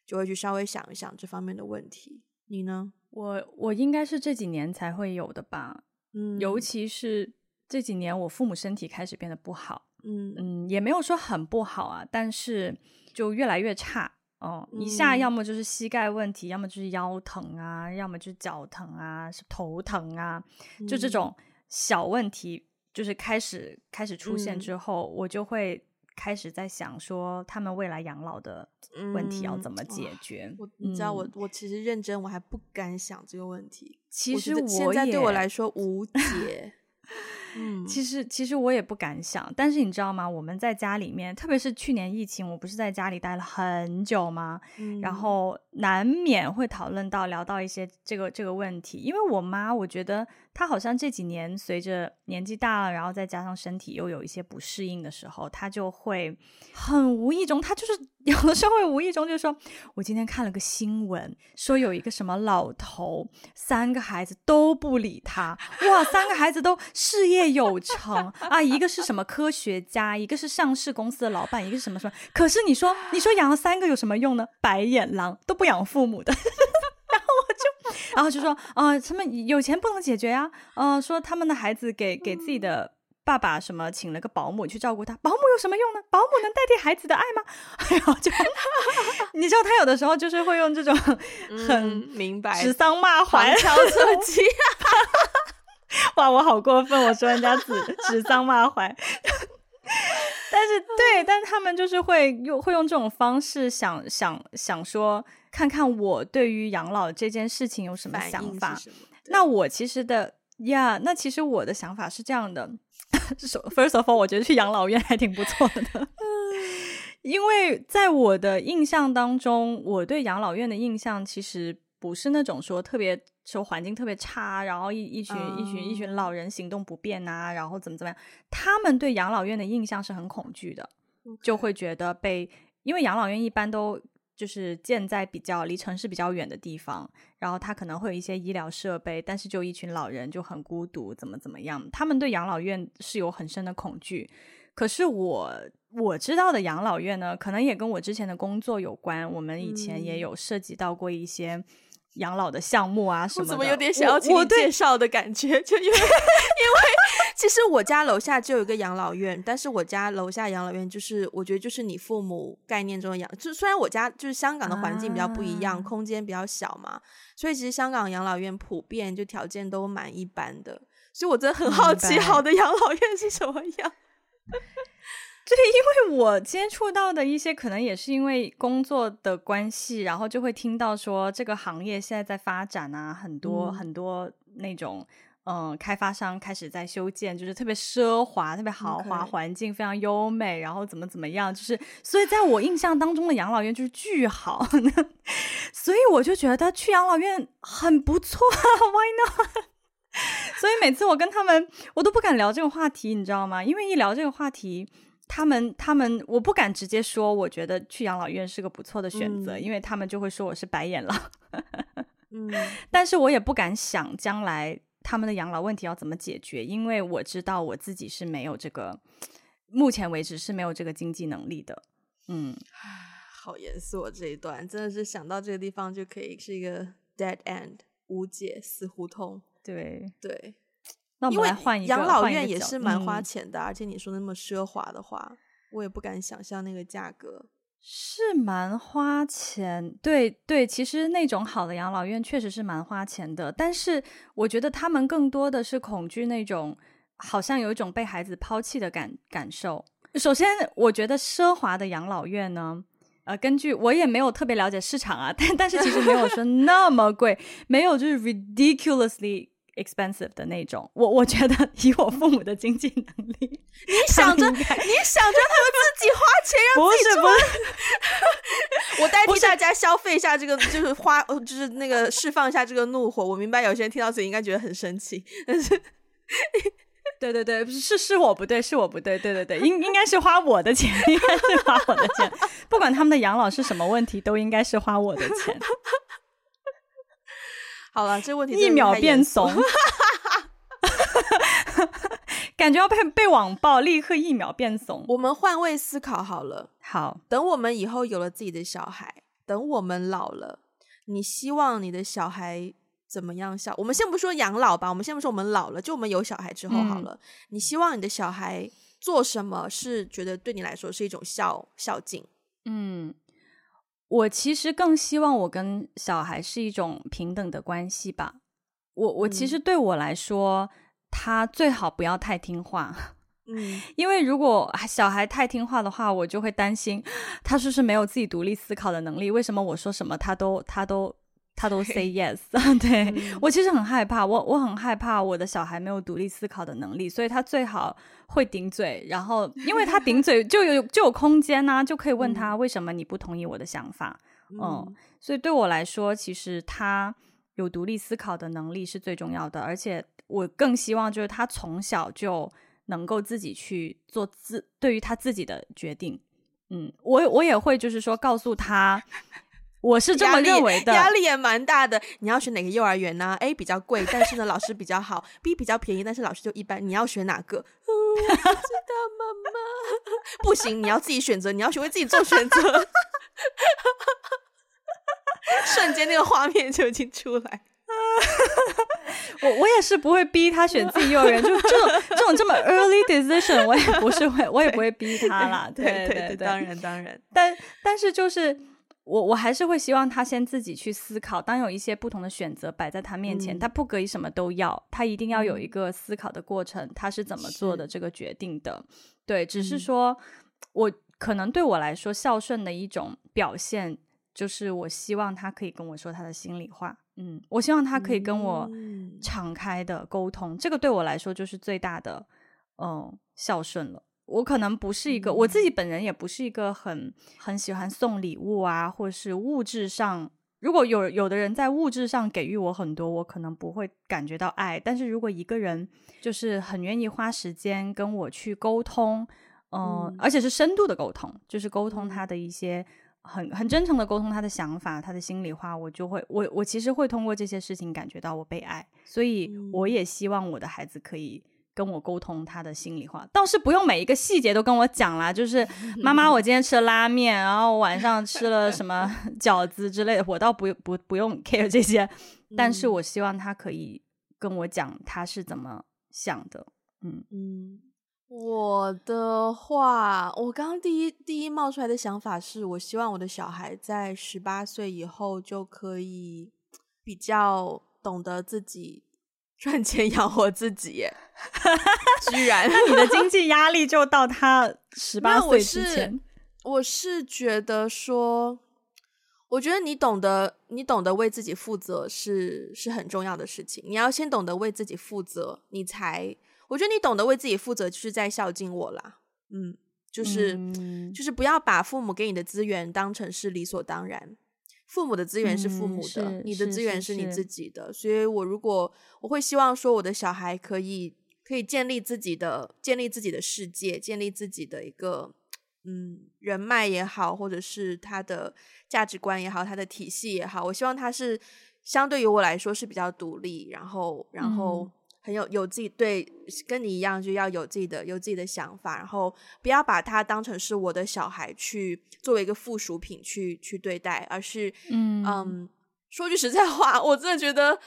就会去稍微想一想这方面的问题。你呢？我我应该是这几年才会有的吧，嗯，尤其是这几年我父母身体开始变得不好，嗯嗯，也没有说很不好啊，但是就越来越差。哦，一下要么就是膝盖问题，嗯、要么就是腰疼啊，要么就是脚疼啊，是头疼啊，嗯、就这种小问题，就是开始开始出现之后，嗯、我就会开始在想说，他们未来养老的问题要怎么解决？嗯、我你知道我，我我其实认真，我还不敢想这个问题。其实我现在对我来说无解。嗯，其实其实我也不敢想，但是你知道吗？我们在家里面，特别是去年疫情，我不是在家里待了很久吗？嗯，然后难免会讨论到聊到一些这个这个问题，因为我妈，我觉得她好像这几年随着年纪大了，然后再加上身体又有一些不适应的时候，她就会很无意中，她就是 有的时候会无意中就说：“我今天看了个新闻，说有一个什么老头，三个孩子都不理他，哇，三个孩子都事业。”有成啊！一个是什么科学家，一个是上市公司的老板，一个是什么什么。可是你说，你说养了三个有什么用呢？白眼狼都不养父母的。然后我就，然后就说，啊、呃，他们有钱不能解决呀。啊、呃，说他们的孩子给给自己的爸爸什么请了个保姆去照顾他，保姆有什么用呢？保姆能代替孩子的爱吗？然后就，你知道他有的时候就是会用这种很、嗯、明白指桑骂槐、旁敲侧击。哇，我好过分！我说人家指 指桑骂槐，但是 对，但是他们就是会用会用这种方式想想想说，看看我对于养老这件事情有什么想法。那我其实的呀，yeah, 那其实我的想法是这样的：First of all，我觉得去养老院还挺不错的，因为在我的印象当中，我对养老院的印象其实不是那种说特别。说环境特别差，然后一一群、嗯、一群一群老人行动不便啊，然后怎么怎么样？他们对养老院的印象是很恐惧的就会觉得被，因为养老院一般都就是建在比较离城市比较远的地方，然后他可能会有一些医疗设备，但是就一群老人就很孤独，怎么怎么样？他们对养老院是有很深的恐惧。可是我我知道的养老院呢，可能也跟我之前的工作有关。我们以前也有涉及到过一些养老的项目啊什么的。我怎么有点想要请你介绍的感觉？就因为因为 其实我家楼下就有一个养老院，但是我家楼下养老院就是我觉得就是你父母概念中的养，就虽然我家就是香港的环境比较不一样，啊、空间比较小嘛，所以其实香港养老院普遍就条件都蛮一般的。所以我真的很好奇，好的养老院是什么样？对，因为我接触到的一些，可能也是因为工作的关系，然后就会听到说这个行业现在在发展啊，很多、嗯、很多那种嗯、呃，开发商开始在修建，就是特别奢华、特别豪华，环境非常优美，然后怎么怎么样，就是所以在我印象当中的养老院就是巨好，所以我就觉得去养老院很不错，Why not？所以每次我跟他们，我都不敢聊这个话题，你知道吗？因为一聊这个话题，他们他们我不敢直接说，我觉得去养老院是个不错的选择，嗯、因为他们就会说我是白眼狼。嗯，但是我也不敢想将来他们的养老问题要怎么解决，因为我知道我自己是没有这个，目前为止是没有这个经济能力的。嗯，好严肃，哦这一段真的是想到这个地方就可以是一个 dead end，无解死胡同。对对，那我们来换一个，养老院也是蛮花钱的，嗯，而且你说那么奢华的话，我也不敢想象那个价格是蛮花钱。对对，其实那种好的养老院确实是蛮花钱的，但是我觉得他们更多的是恐惧那种好像有一种被孩子抛弃的感感受。首先，我觉得奢华的养老院呢。呃，根据我也没有特别了解市场啊，但但是其实没有说那么贵，没有就是 ridiculously expensive 的那种。我我觉得以我父母的经济能力，你想着你想着他们自己花钱让自己住，不是不是，我代替大家消费一下这个，就是花，就是那个释放一下这个怒火。我明白有些人听到这里应该觉得很生气，但是。对对对，是是我不对，是我不对，对对对，应应该是花我的钱，应该是花我的钱，不管他们的养老是什么问题，都应该是花我的钱。好了，这个问题一秒变怂，感觉要被被网暴，立刻一秒变怂。我们换位思考好了，好，等我们以后有了自己的小孩，等我们老了，你希望你的小孩？怎么样孝？我们先不说养老吧，我们先不说我们老了，就我们有小孩之后好了。嗯、你希望你的小孩做什么是觉得对你来说是一种孝孝敬？嗯，我其实更希望我跟小孩是一种平等的关系吧。我我其实对我来说，嗯、他最好不要太听话。嗯，因为如果小孩太听话的话，我就会担心他是不是没有自己独立思考的能力？为什么我说什么他都他都？他都 say yes，对、嗯、我其实很害怕，我我很害怕我的小孩没有独立思考的能力，所以他最好会顶嘴，然后因为他顶嘴就有就有空间呐、啊，就可以问他为什么你不同意我的想法，嗯，嗯，所以对我来说，其实他有独立思考的能力是最重要的，而且我更希望就是他从小就能够自己去做自对于他自己的决定，嗯，我我也会就是说告诉他。我是这么认为的，压力也蛮大的。你要选哪个幼儿园呢？A 比较贵，但是呢老师比较好；B 比较便宜，但是老师就一般。你要选哪个？嗯、我不知道，妈妈。不行，你要自己选择，你要学会自己做选择。瞬间那个画面就已经出来。我我也是不会逼他选自己幼儿园，就这种这种这么 early decision，我也不是会，我也不会逼他啦。对对对，对，当然当然。但但是就是。我我还是会希望他先自己去思考，当有一些不同的选择摆在他面前，嗯、他不可以什么都要，他一定要有一个思考的过程，嗯、他是怎么做的这个决定的。对，只是说、嗯、我可能对我来说孝顺的一种表现，就是我希望他可以跟我说他的心里话。嗯，我希望他可以跟我敞开的沟通，嗯、这个对我来说就是最大的嗯孝顺了。我可能不是一个，我自己本人也不是一个很很喜欢送礼物啊，或是物质上，如果有有的人在物质上给予我很多，我可能不会感觉到爱。但是如果一个人就是很愿意花时间跟我去沟通，呃、嗯，而且是深度的沟通，就是沟通他的一些很很真诚的沟通他的想法，他的心里话，我就会我我其实会通过这些事情感觉到我被爱，所以我也希望我的孩子可以跟我沟通他的心里话，倒是不用每一个细节都跟我讲啦，就是 妈妈，我今天吃了拉面，然后晚上吃了什么 饺子之类的，我倒不不不用 care 这些，但是我希望他可以跟我讲他是怎么想的，嗯。嗯。我的话，我刚刚第一第一冒出来的想法是，我希望我的小孩在十八岁以后就可以比较懂得自己赚钱养活自己耶。居然，那你的经济压力就到他 十八岁之前？我是觉得说，我觉得你懂得你懂得为自己负责是是很重要的事情。你要先懂得为自己负责，你才。我觉得你懂得为自己负责，就是在孝敬我啦。嗯，就是、嗯、就是不要把父母给你的资源当成是理所当然。父母的资源是父母的，嗯、你的资源是你自己的。所以，我如果我会希望说，我的小孩可以可以建立自己的建立自己的世界，建立自己的一个嗯人脉也好，或者是他的价值观也好，他的体系也好。我希望他是相对于我来说是比较独立，然后然后。嗯很有有自己对，跟你一样就要有自己的有自己的想法，然后不要把他当成是我的小孩去作为一个附属品去去对待，而是嗯嗯，说句实在话，我真的觉得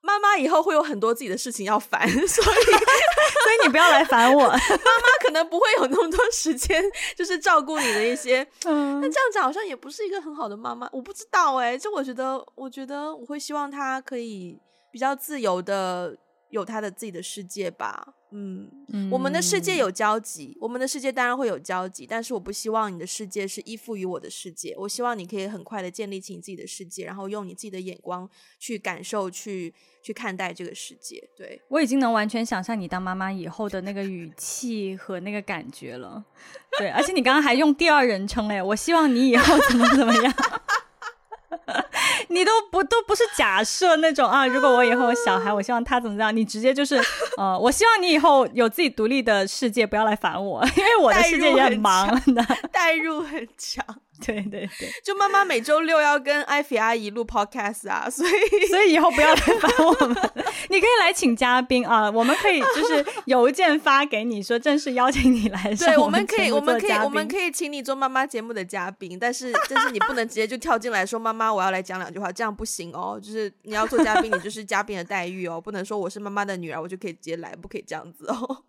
妈妈以后会有很多自己的事情要烦，所以 所以你不要来烦我，妈妈可能不会有那么多时间，就是照顾你的一些，嗯，那这样子好像也不是一个很好的妈妈，我不知道哎、欸，就我觉得，我觉得我会希望她可以比较自由的。有他的自己的世界吧，嗯，嗯，我们的世界有交集，我们的世界当然会有交集，但是我不希望你的世界是依附于我的世界，我希望你可以很快的建立起你自己的世界，然后用你自己的眼光去感受、去去看待这个世界。对，我已经能完全想象你当妈妈以后的那个语气和那个感觉了，对，而且你刚刚还用第二人称，哎，我希望你以后怎么怎么样。你都不都不是假设那种啊，如果我以后有小孩，我希望他怎么样？你直接就是，呃，我希望你以后有自己独立的世界，不要来烦我，因为我的世界也很忙的，代入很强。对对对，就妈妈每周六要跟艾菲阿姨录 podcast 啊，所以所以以后不要来烦我们，你可以来请嘉宾啊，我们可以就是邮件发给你说正式邀请你来。对，我们可以我们可以我们可以请你做妈妈节目的嘉宾，但是但是你不能直接就跳进来说妈妈我要来讲两句话，这样不行哦，就是你要做嘉宾，你就是嘉宾的待遇哦，不能说我是妈妈的女儿我就可以直接来，不可以这样子哦，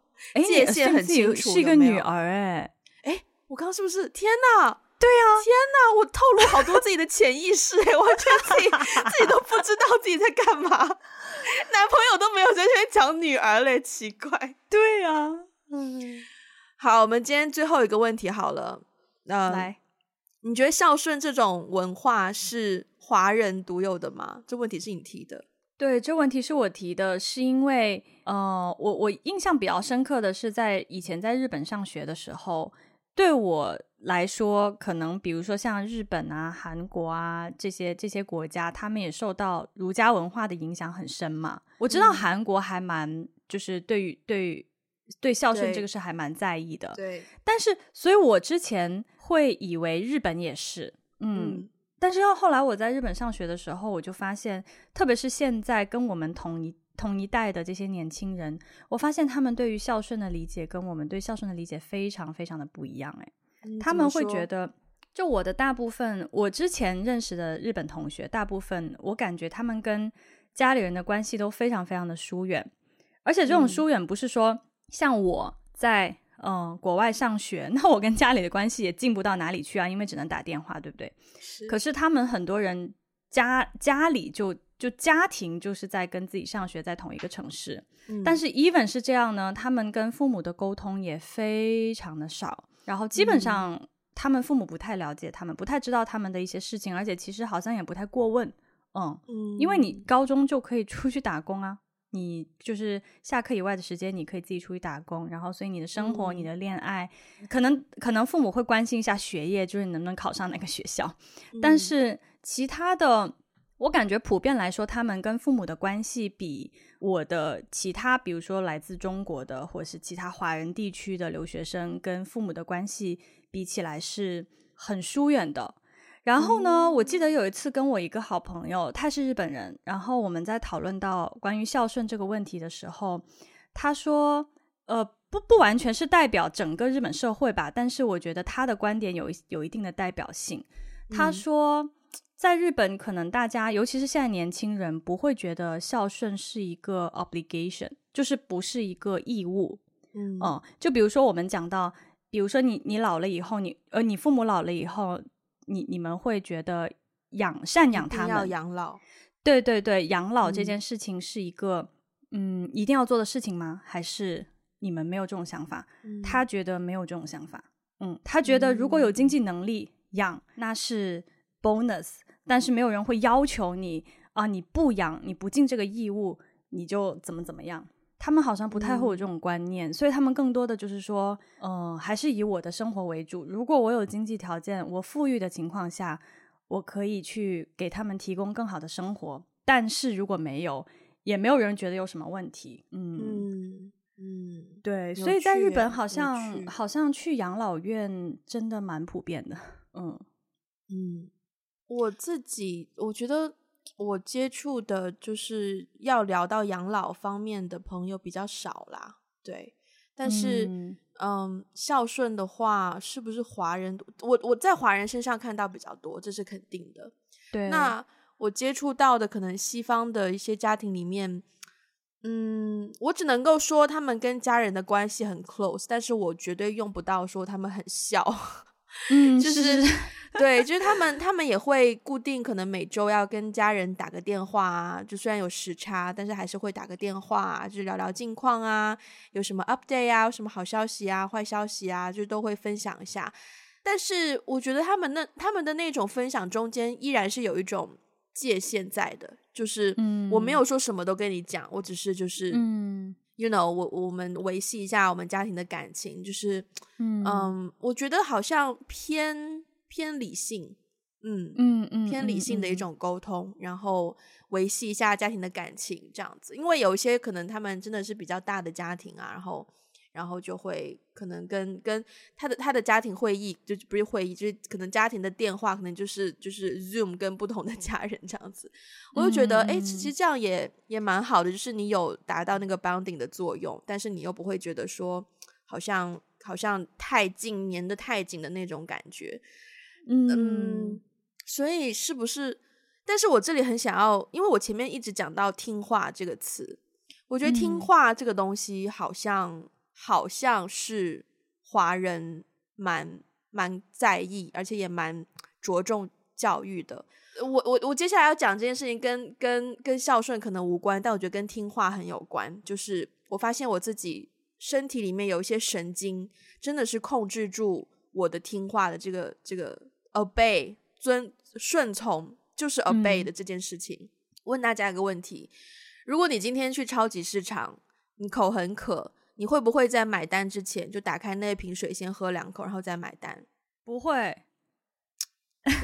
界限很清楚，是一个女儿哎哎，我刚刚是不是？天哪！对啊，天哪！我透露好多自己的潜意识，哎，我觉得自己自己都不知道自己在干嘛，男朋友都没有在这边讲女儿嘞，奇怪。对啊，嗯，好，我们今天最后一个问题好了，呃，来，你觉得孝顺这种文化是华人独有的吗？这问题是你提的。对，这问题是我提的，是因为，呃，我我印象比较深刻的是在以前在日本上学的时候，对我。来说，可能比如说像日本啊、韩国啊这些这些国家，他们也受到儒家文化的影响很深嘛。我知道韩国还蛮就是对于对于对孝顺这个事还蛮在意的。对，但是所以我之前会以为日本也是，嗯，嗯，但是到后来我在日本上学的时候，我就发现，特别是现在跟我们同一同一代的这些年轻人，我发现他们对于孝顺的理解跟我们对孝顺的理解非常非常的不一样，哎。他们会觉得，就我的大部分，我之前认识的日本同学，大部分我感觉他们跟家里人的关系都非常非常的疏远，而且这种疏远不是说像我在嗯、呃、国外上学，那我跟家里的关系也近不到哪里去啊，因为只能打电话，对不对？是。可是他们很多人家家里就就家庭就是在跟自己上学在同一个城市，嗯、但是 even 是这样呢，他们跟父母的沟通也非常的少。然后基本上，他们父母不太了解他们，不太知道他们的一些事情，而且其实好像也不太过问，嗯，嗯，因为你高中就可以出去打工啊，你就是下课以外的时间，你可以自己出去打工，然后所以你的生活、嗯、你的恋爱，可能可能父母会关心一下学业，就是你能不能考上哪个学校，嗯、但是其他的。我感觉普遍来说，他们跟父母的关系比我的其他，比如说来自中国的或者是其他华人地区的留学生跟父母的关系比起来是很疏远的。然后呢，我记得有一次跟我一个好朋友，他是日本人，然后我们在讨论到关于孝顺这个问题的时候，他说，呃，不不完全是代表整个日本社会吧，但是我觉得他的观点有有一定的代表性。他说，嗯、在日本，可能大家，尤其是现在年轻人，不会觉得孝顺是一个 obligation，就是不是一个义务。嗯，嗯，就比如说我们讲到，比如说你你老了以后，你呃你父母老了以后。你你们会觉得养赡养他们要养老？对对对，养老这件事情是一个嗯，嗯一定要做的事情吗？还是你们没有这种想法？嗯、他觉得没有这种想法。嗯，他觉得如果有经济能力养，嗯、那是 bonus，但是没有人会要求你啊，你不养，你不尽这个义务，你就怎么怎么样。他们好像不太会有这种观念，嗯、所以他们更多的就是说，嗯、呃，还是以我的生活为主。如果我有经济条件，我富裕的情况下，我可以去给他们提供更好的生活。但是如果没有，也没有人觉得有什么问题。嗯嗯，嗯对，所以在日本好像好像去养老院真的蛮普遍的。嗯嗯，我自己我觉得。我接触的就是要聊到养老方面的朋友比较少啦，对。但是，嗯，嗯，孝顺的话，是不是华人？我我在华人身上看到比较多，这是肯定的。对。那我接触到的可能西方的一些家庭里面，嗯，我只能够说他们跟家人的关系很 close，但是我绝对用不到说他们很 孝。嗯，就是。对，就是他们，他们也会固定，可能每周要跟家人打个电话啊。就虽然有时差，但是还是会打个电话啊，就是聊聊近况啊，有什么 update 啊，有什么好消息啊，坏消息啊，就都会分享一下。但是我觉得他们那他们的那种分享中间，依然是有一种界限在的，就是我没有说什么都跟你讲，我只是就是嗯，you know，我我们维系一下我们家庭的感情，就是嗯嗯，我觉得好像偏。偏理性，嗯嗯嗯，偏理性的一种沟通，嗯嗯嗯、然后维系一下家庭的感情，这样子。因为有一些可能他们真的是比较大的家庭啊，然后然后就会可能跟跟他的他的家庭会议，就不是会议，就是可能家庭的电话，可能就是就是 Zoom 跟不同的 家人这样子。我就觉得，哎、嗯，其实这样也也蛮好的，就是你有达到那个 bounding 的作用，但是你又不会觉得说好像好像太近，粘得太紧的那种感觉。嗯，嗯，所以是不是？但是我这里很想要，因为我前面一直讲到听话这个词，我觉得听话这个东西好像、嗯、好像是华人蛮蛮在意，而且也蛮 着重教育的。我我我接下来要讲这件事情跟跟跟孝顺可能无关，但我觉得跟听话很有关。就是我发现我自己身体里面有一些神经，真的是控制住我的听话的这个这个。obey 遵顺从就是 obey 的这件事情。嗯、问大家一个问题：如果你今天去超级市场，你口很渴，你会不会在买单之前就打开那瓶水先喝两口，然后再买单？不会。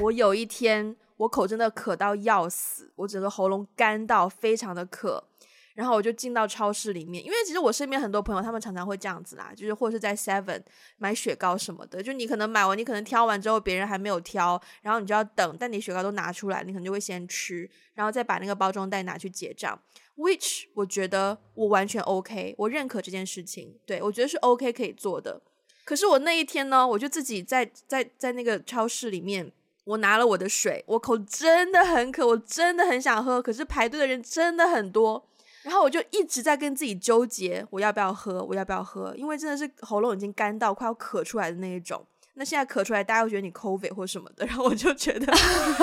我有一 天我口真的渴到要死，我整个喉咙干到非常的渴。然后我就进到超市里面，因为其实我身边很多朋友，他们常常会这样子啦，就是或是在 Seven 买雪糕什么的，就你可能买完，你可能挑完之后，别人还没有挑，然后你就要等，但你雪糕都拿出来，你可能就会先吃，然后再把那个包装袋拿去结账。Which 我觉得我完全 OK，我认可这件事情，对，我觉得是 OK 可以做的。可是我那一天呢，我就自己在在在那个超市里面，我拿了我的水，我口真的很渴，我真的很想喝，可是排队的人真的很多。然后我就一直在跟自己纠结，我要不要喝？我要不要喝？因为真的是喉咙已经干到快要咳出来的那一种。那现在咳出来，大家会觉得你 COVID 或什么的。然后我就觉得，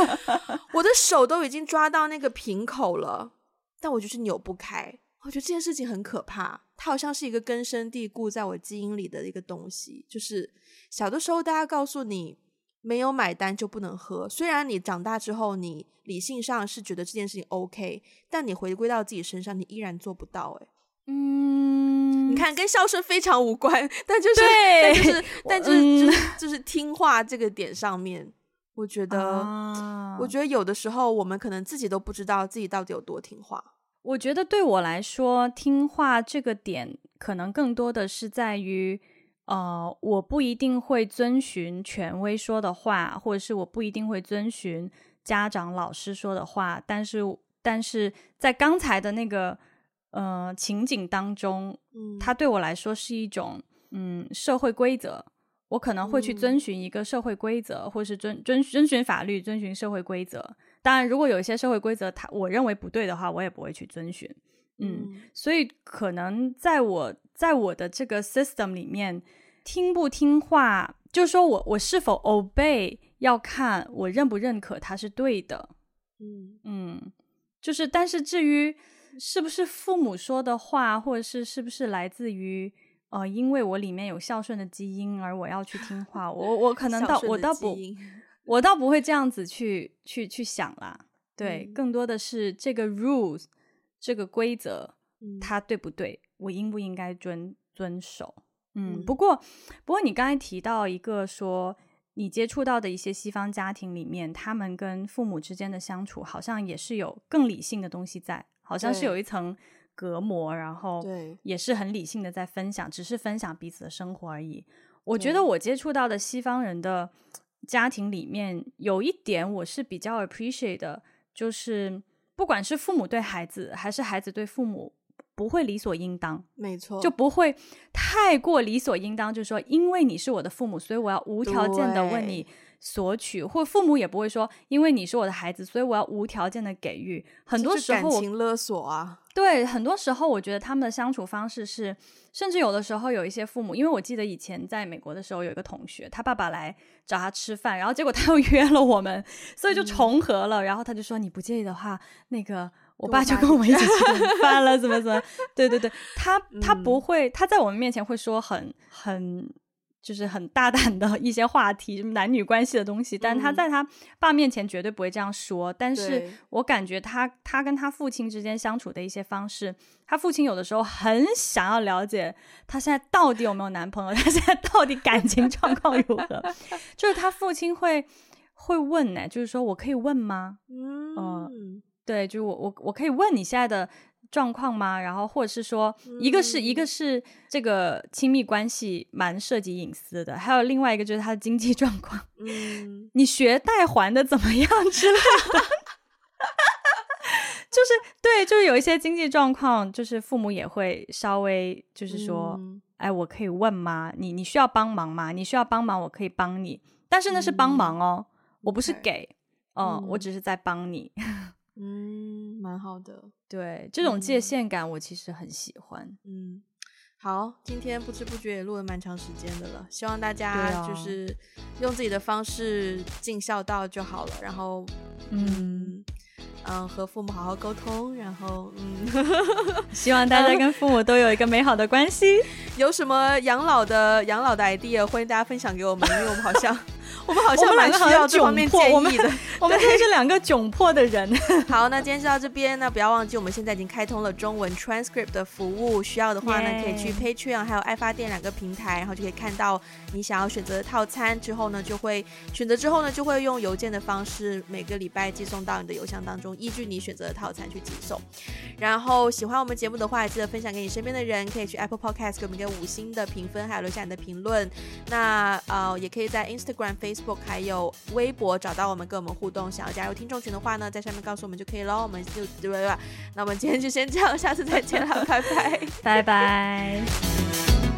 我的手都已经抓到那个瓶口了，但我就是扭不开。我觉得这件事情很可怕，它好像是一个根深蒂固在我基因里的一个东西。就是小的时候，大家告诉你。没有买单就不能喝。虽然你长大之后，你理性上是觉得这件事情 OK，但你回归到自己身上，你依然做不到。哎，嗯，你看，跟孝顺非常无关，但就是，对但就是，但就是，嗯、就是，就是听话这个点上面，我觉得，啊、我觉得有的时候我们可能自己都不知道自己到底有多听话。我觉得对我来说，听话这个点可能更多的是在于。呃，我不一定会遵循权威说的话，或者是我不一定会遵循家长、老师说的话，但是，但是在刚才的那个呃情景当中，嗯，它对我来说是一种嗯社会规则，我可能会去遵循一个社会规则，嗯、或是遵遵遵循法律，遵循社会规则。当然，如果有一些社会规则，它我认为不对的话，我也不会去遵循。嗯，嗯，所以可能在我在我的这个 system 里面。听不听话，就是说我我是否 obey，要看我认不认可他是对的。嗯嗯，就是，但是至于是不是父母说的话，或者是是不是来自于呃，因为我里面有孝顺的基因而我要去听话，我我 可能倒我倒不我倒不会这样子去去去想啦。对，嗯，更多的是这个 rules 这个规则，它对不对？我应不应该遵遵守？嗯，不过，不过你刚才提到一个说，你接触到的一些西方家庭里面，他们跟父母之间的相处，好像也是有更理性的东西在，好像是有一层隔膜，然后也是很理性的在分享，只是分享彼此的生活而已。我觉得我接触到的西方人的家庭里面，有一点我是比较 appreciate 的，就是不管是父母对孩子，还是孩子对父母。不会理所应当，没错，就不会太过理所应当。就是说，因为你是我的父母，所以我要无条件的问你索取，或父母也不会说，因为你是我的孩子，所以我要无条件的给予。很多时候，感情勒索啊，对，很多时候我觉得他们的相处方式是，甚至有的时候有一些父母，因为我记得以前在美国的时候，有一个同学，他爸爸来找他吃饭，然后结果他又约了我们，所以就重合了。嗯、然后他就说，你不介意的话，那个。我爸就跟我们一起吃饭了，怎么怎么？对对对，他 他不会，他在我们面前会说很很就是很大胆的一些话题，男女关系的东西，但他在他爸面前绝对不会这样说。但是我感觉他他跟他父亲之间相处的一些方式，他父亲有的时候很想要了解他现在到底有没有男朋友，他现在到底感情状况如何，就是他父亲会会问呢，就是说我可以问吗？嗯。呃对，就我我我可以问你现在的状况吗？然后或者是说，一个是、嗯、一个是这个亲密关系蛮涉及隐私的，还有另外一个就是他的经济状况，嗯，你学贷还的怎么样之类的，就是对，就是有一些经济状况，就是父母也会稍微就是说，嗯、哎，我可以问吗？你你需要帮忙吗？你需要帮忙，我可以帮你，但是那是帮忙哦，嗯、我不是给，哦、嗯，我只是在帮你。嗯，蛮好的。对，这种界限感我其实很喜欢。嗯，好，今天不知不觉也录了蛮长时间的了，希望大家就是用自己的方式尽孝道就好了。然后，嗯嗯，和父母好好沟通。然后，嗯，希望大家跟父母都有一个美好的关系。有什么养老的养老的 idea，欢迎大家分享给我们，因为我们好像。我们好像蛮需要这方面建议的。我们 真是两个窘迫的人。好，那今天就到这边。那不要忘记，我们现在已经开通了中文 transcript 的服务，需要的话呢可以去 Patreon 还有爱发电两个平台，然后就可以看到你想要选择的套餐。之后呢，就会选择之后呢，就会用邮件的方式每个礼拜寄送到你的邮箱当中，依据你选择的套餐去寄送。然后喜欢我们节目的话，记得分享给你身边的人，可以去 Apple Podcast 给我们一个五星的评分，还有留下你的评论。那呃，也可以在 Instagram、Facebook。Facebook 还有微博找到我们，跟我们互动。想要加入听众群的话呢，在上面告诉我们就可以咯。我们就对吧？那我们今天就先这样，下次再见了，拜拜，拜拜。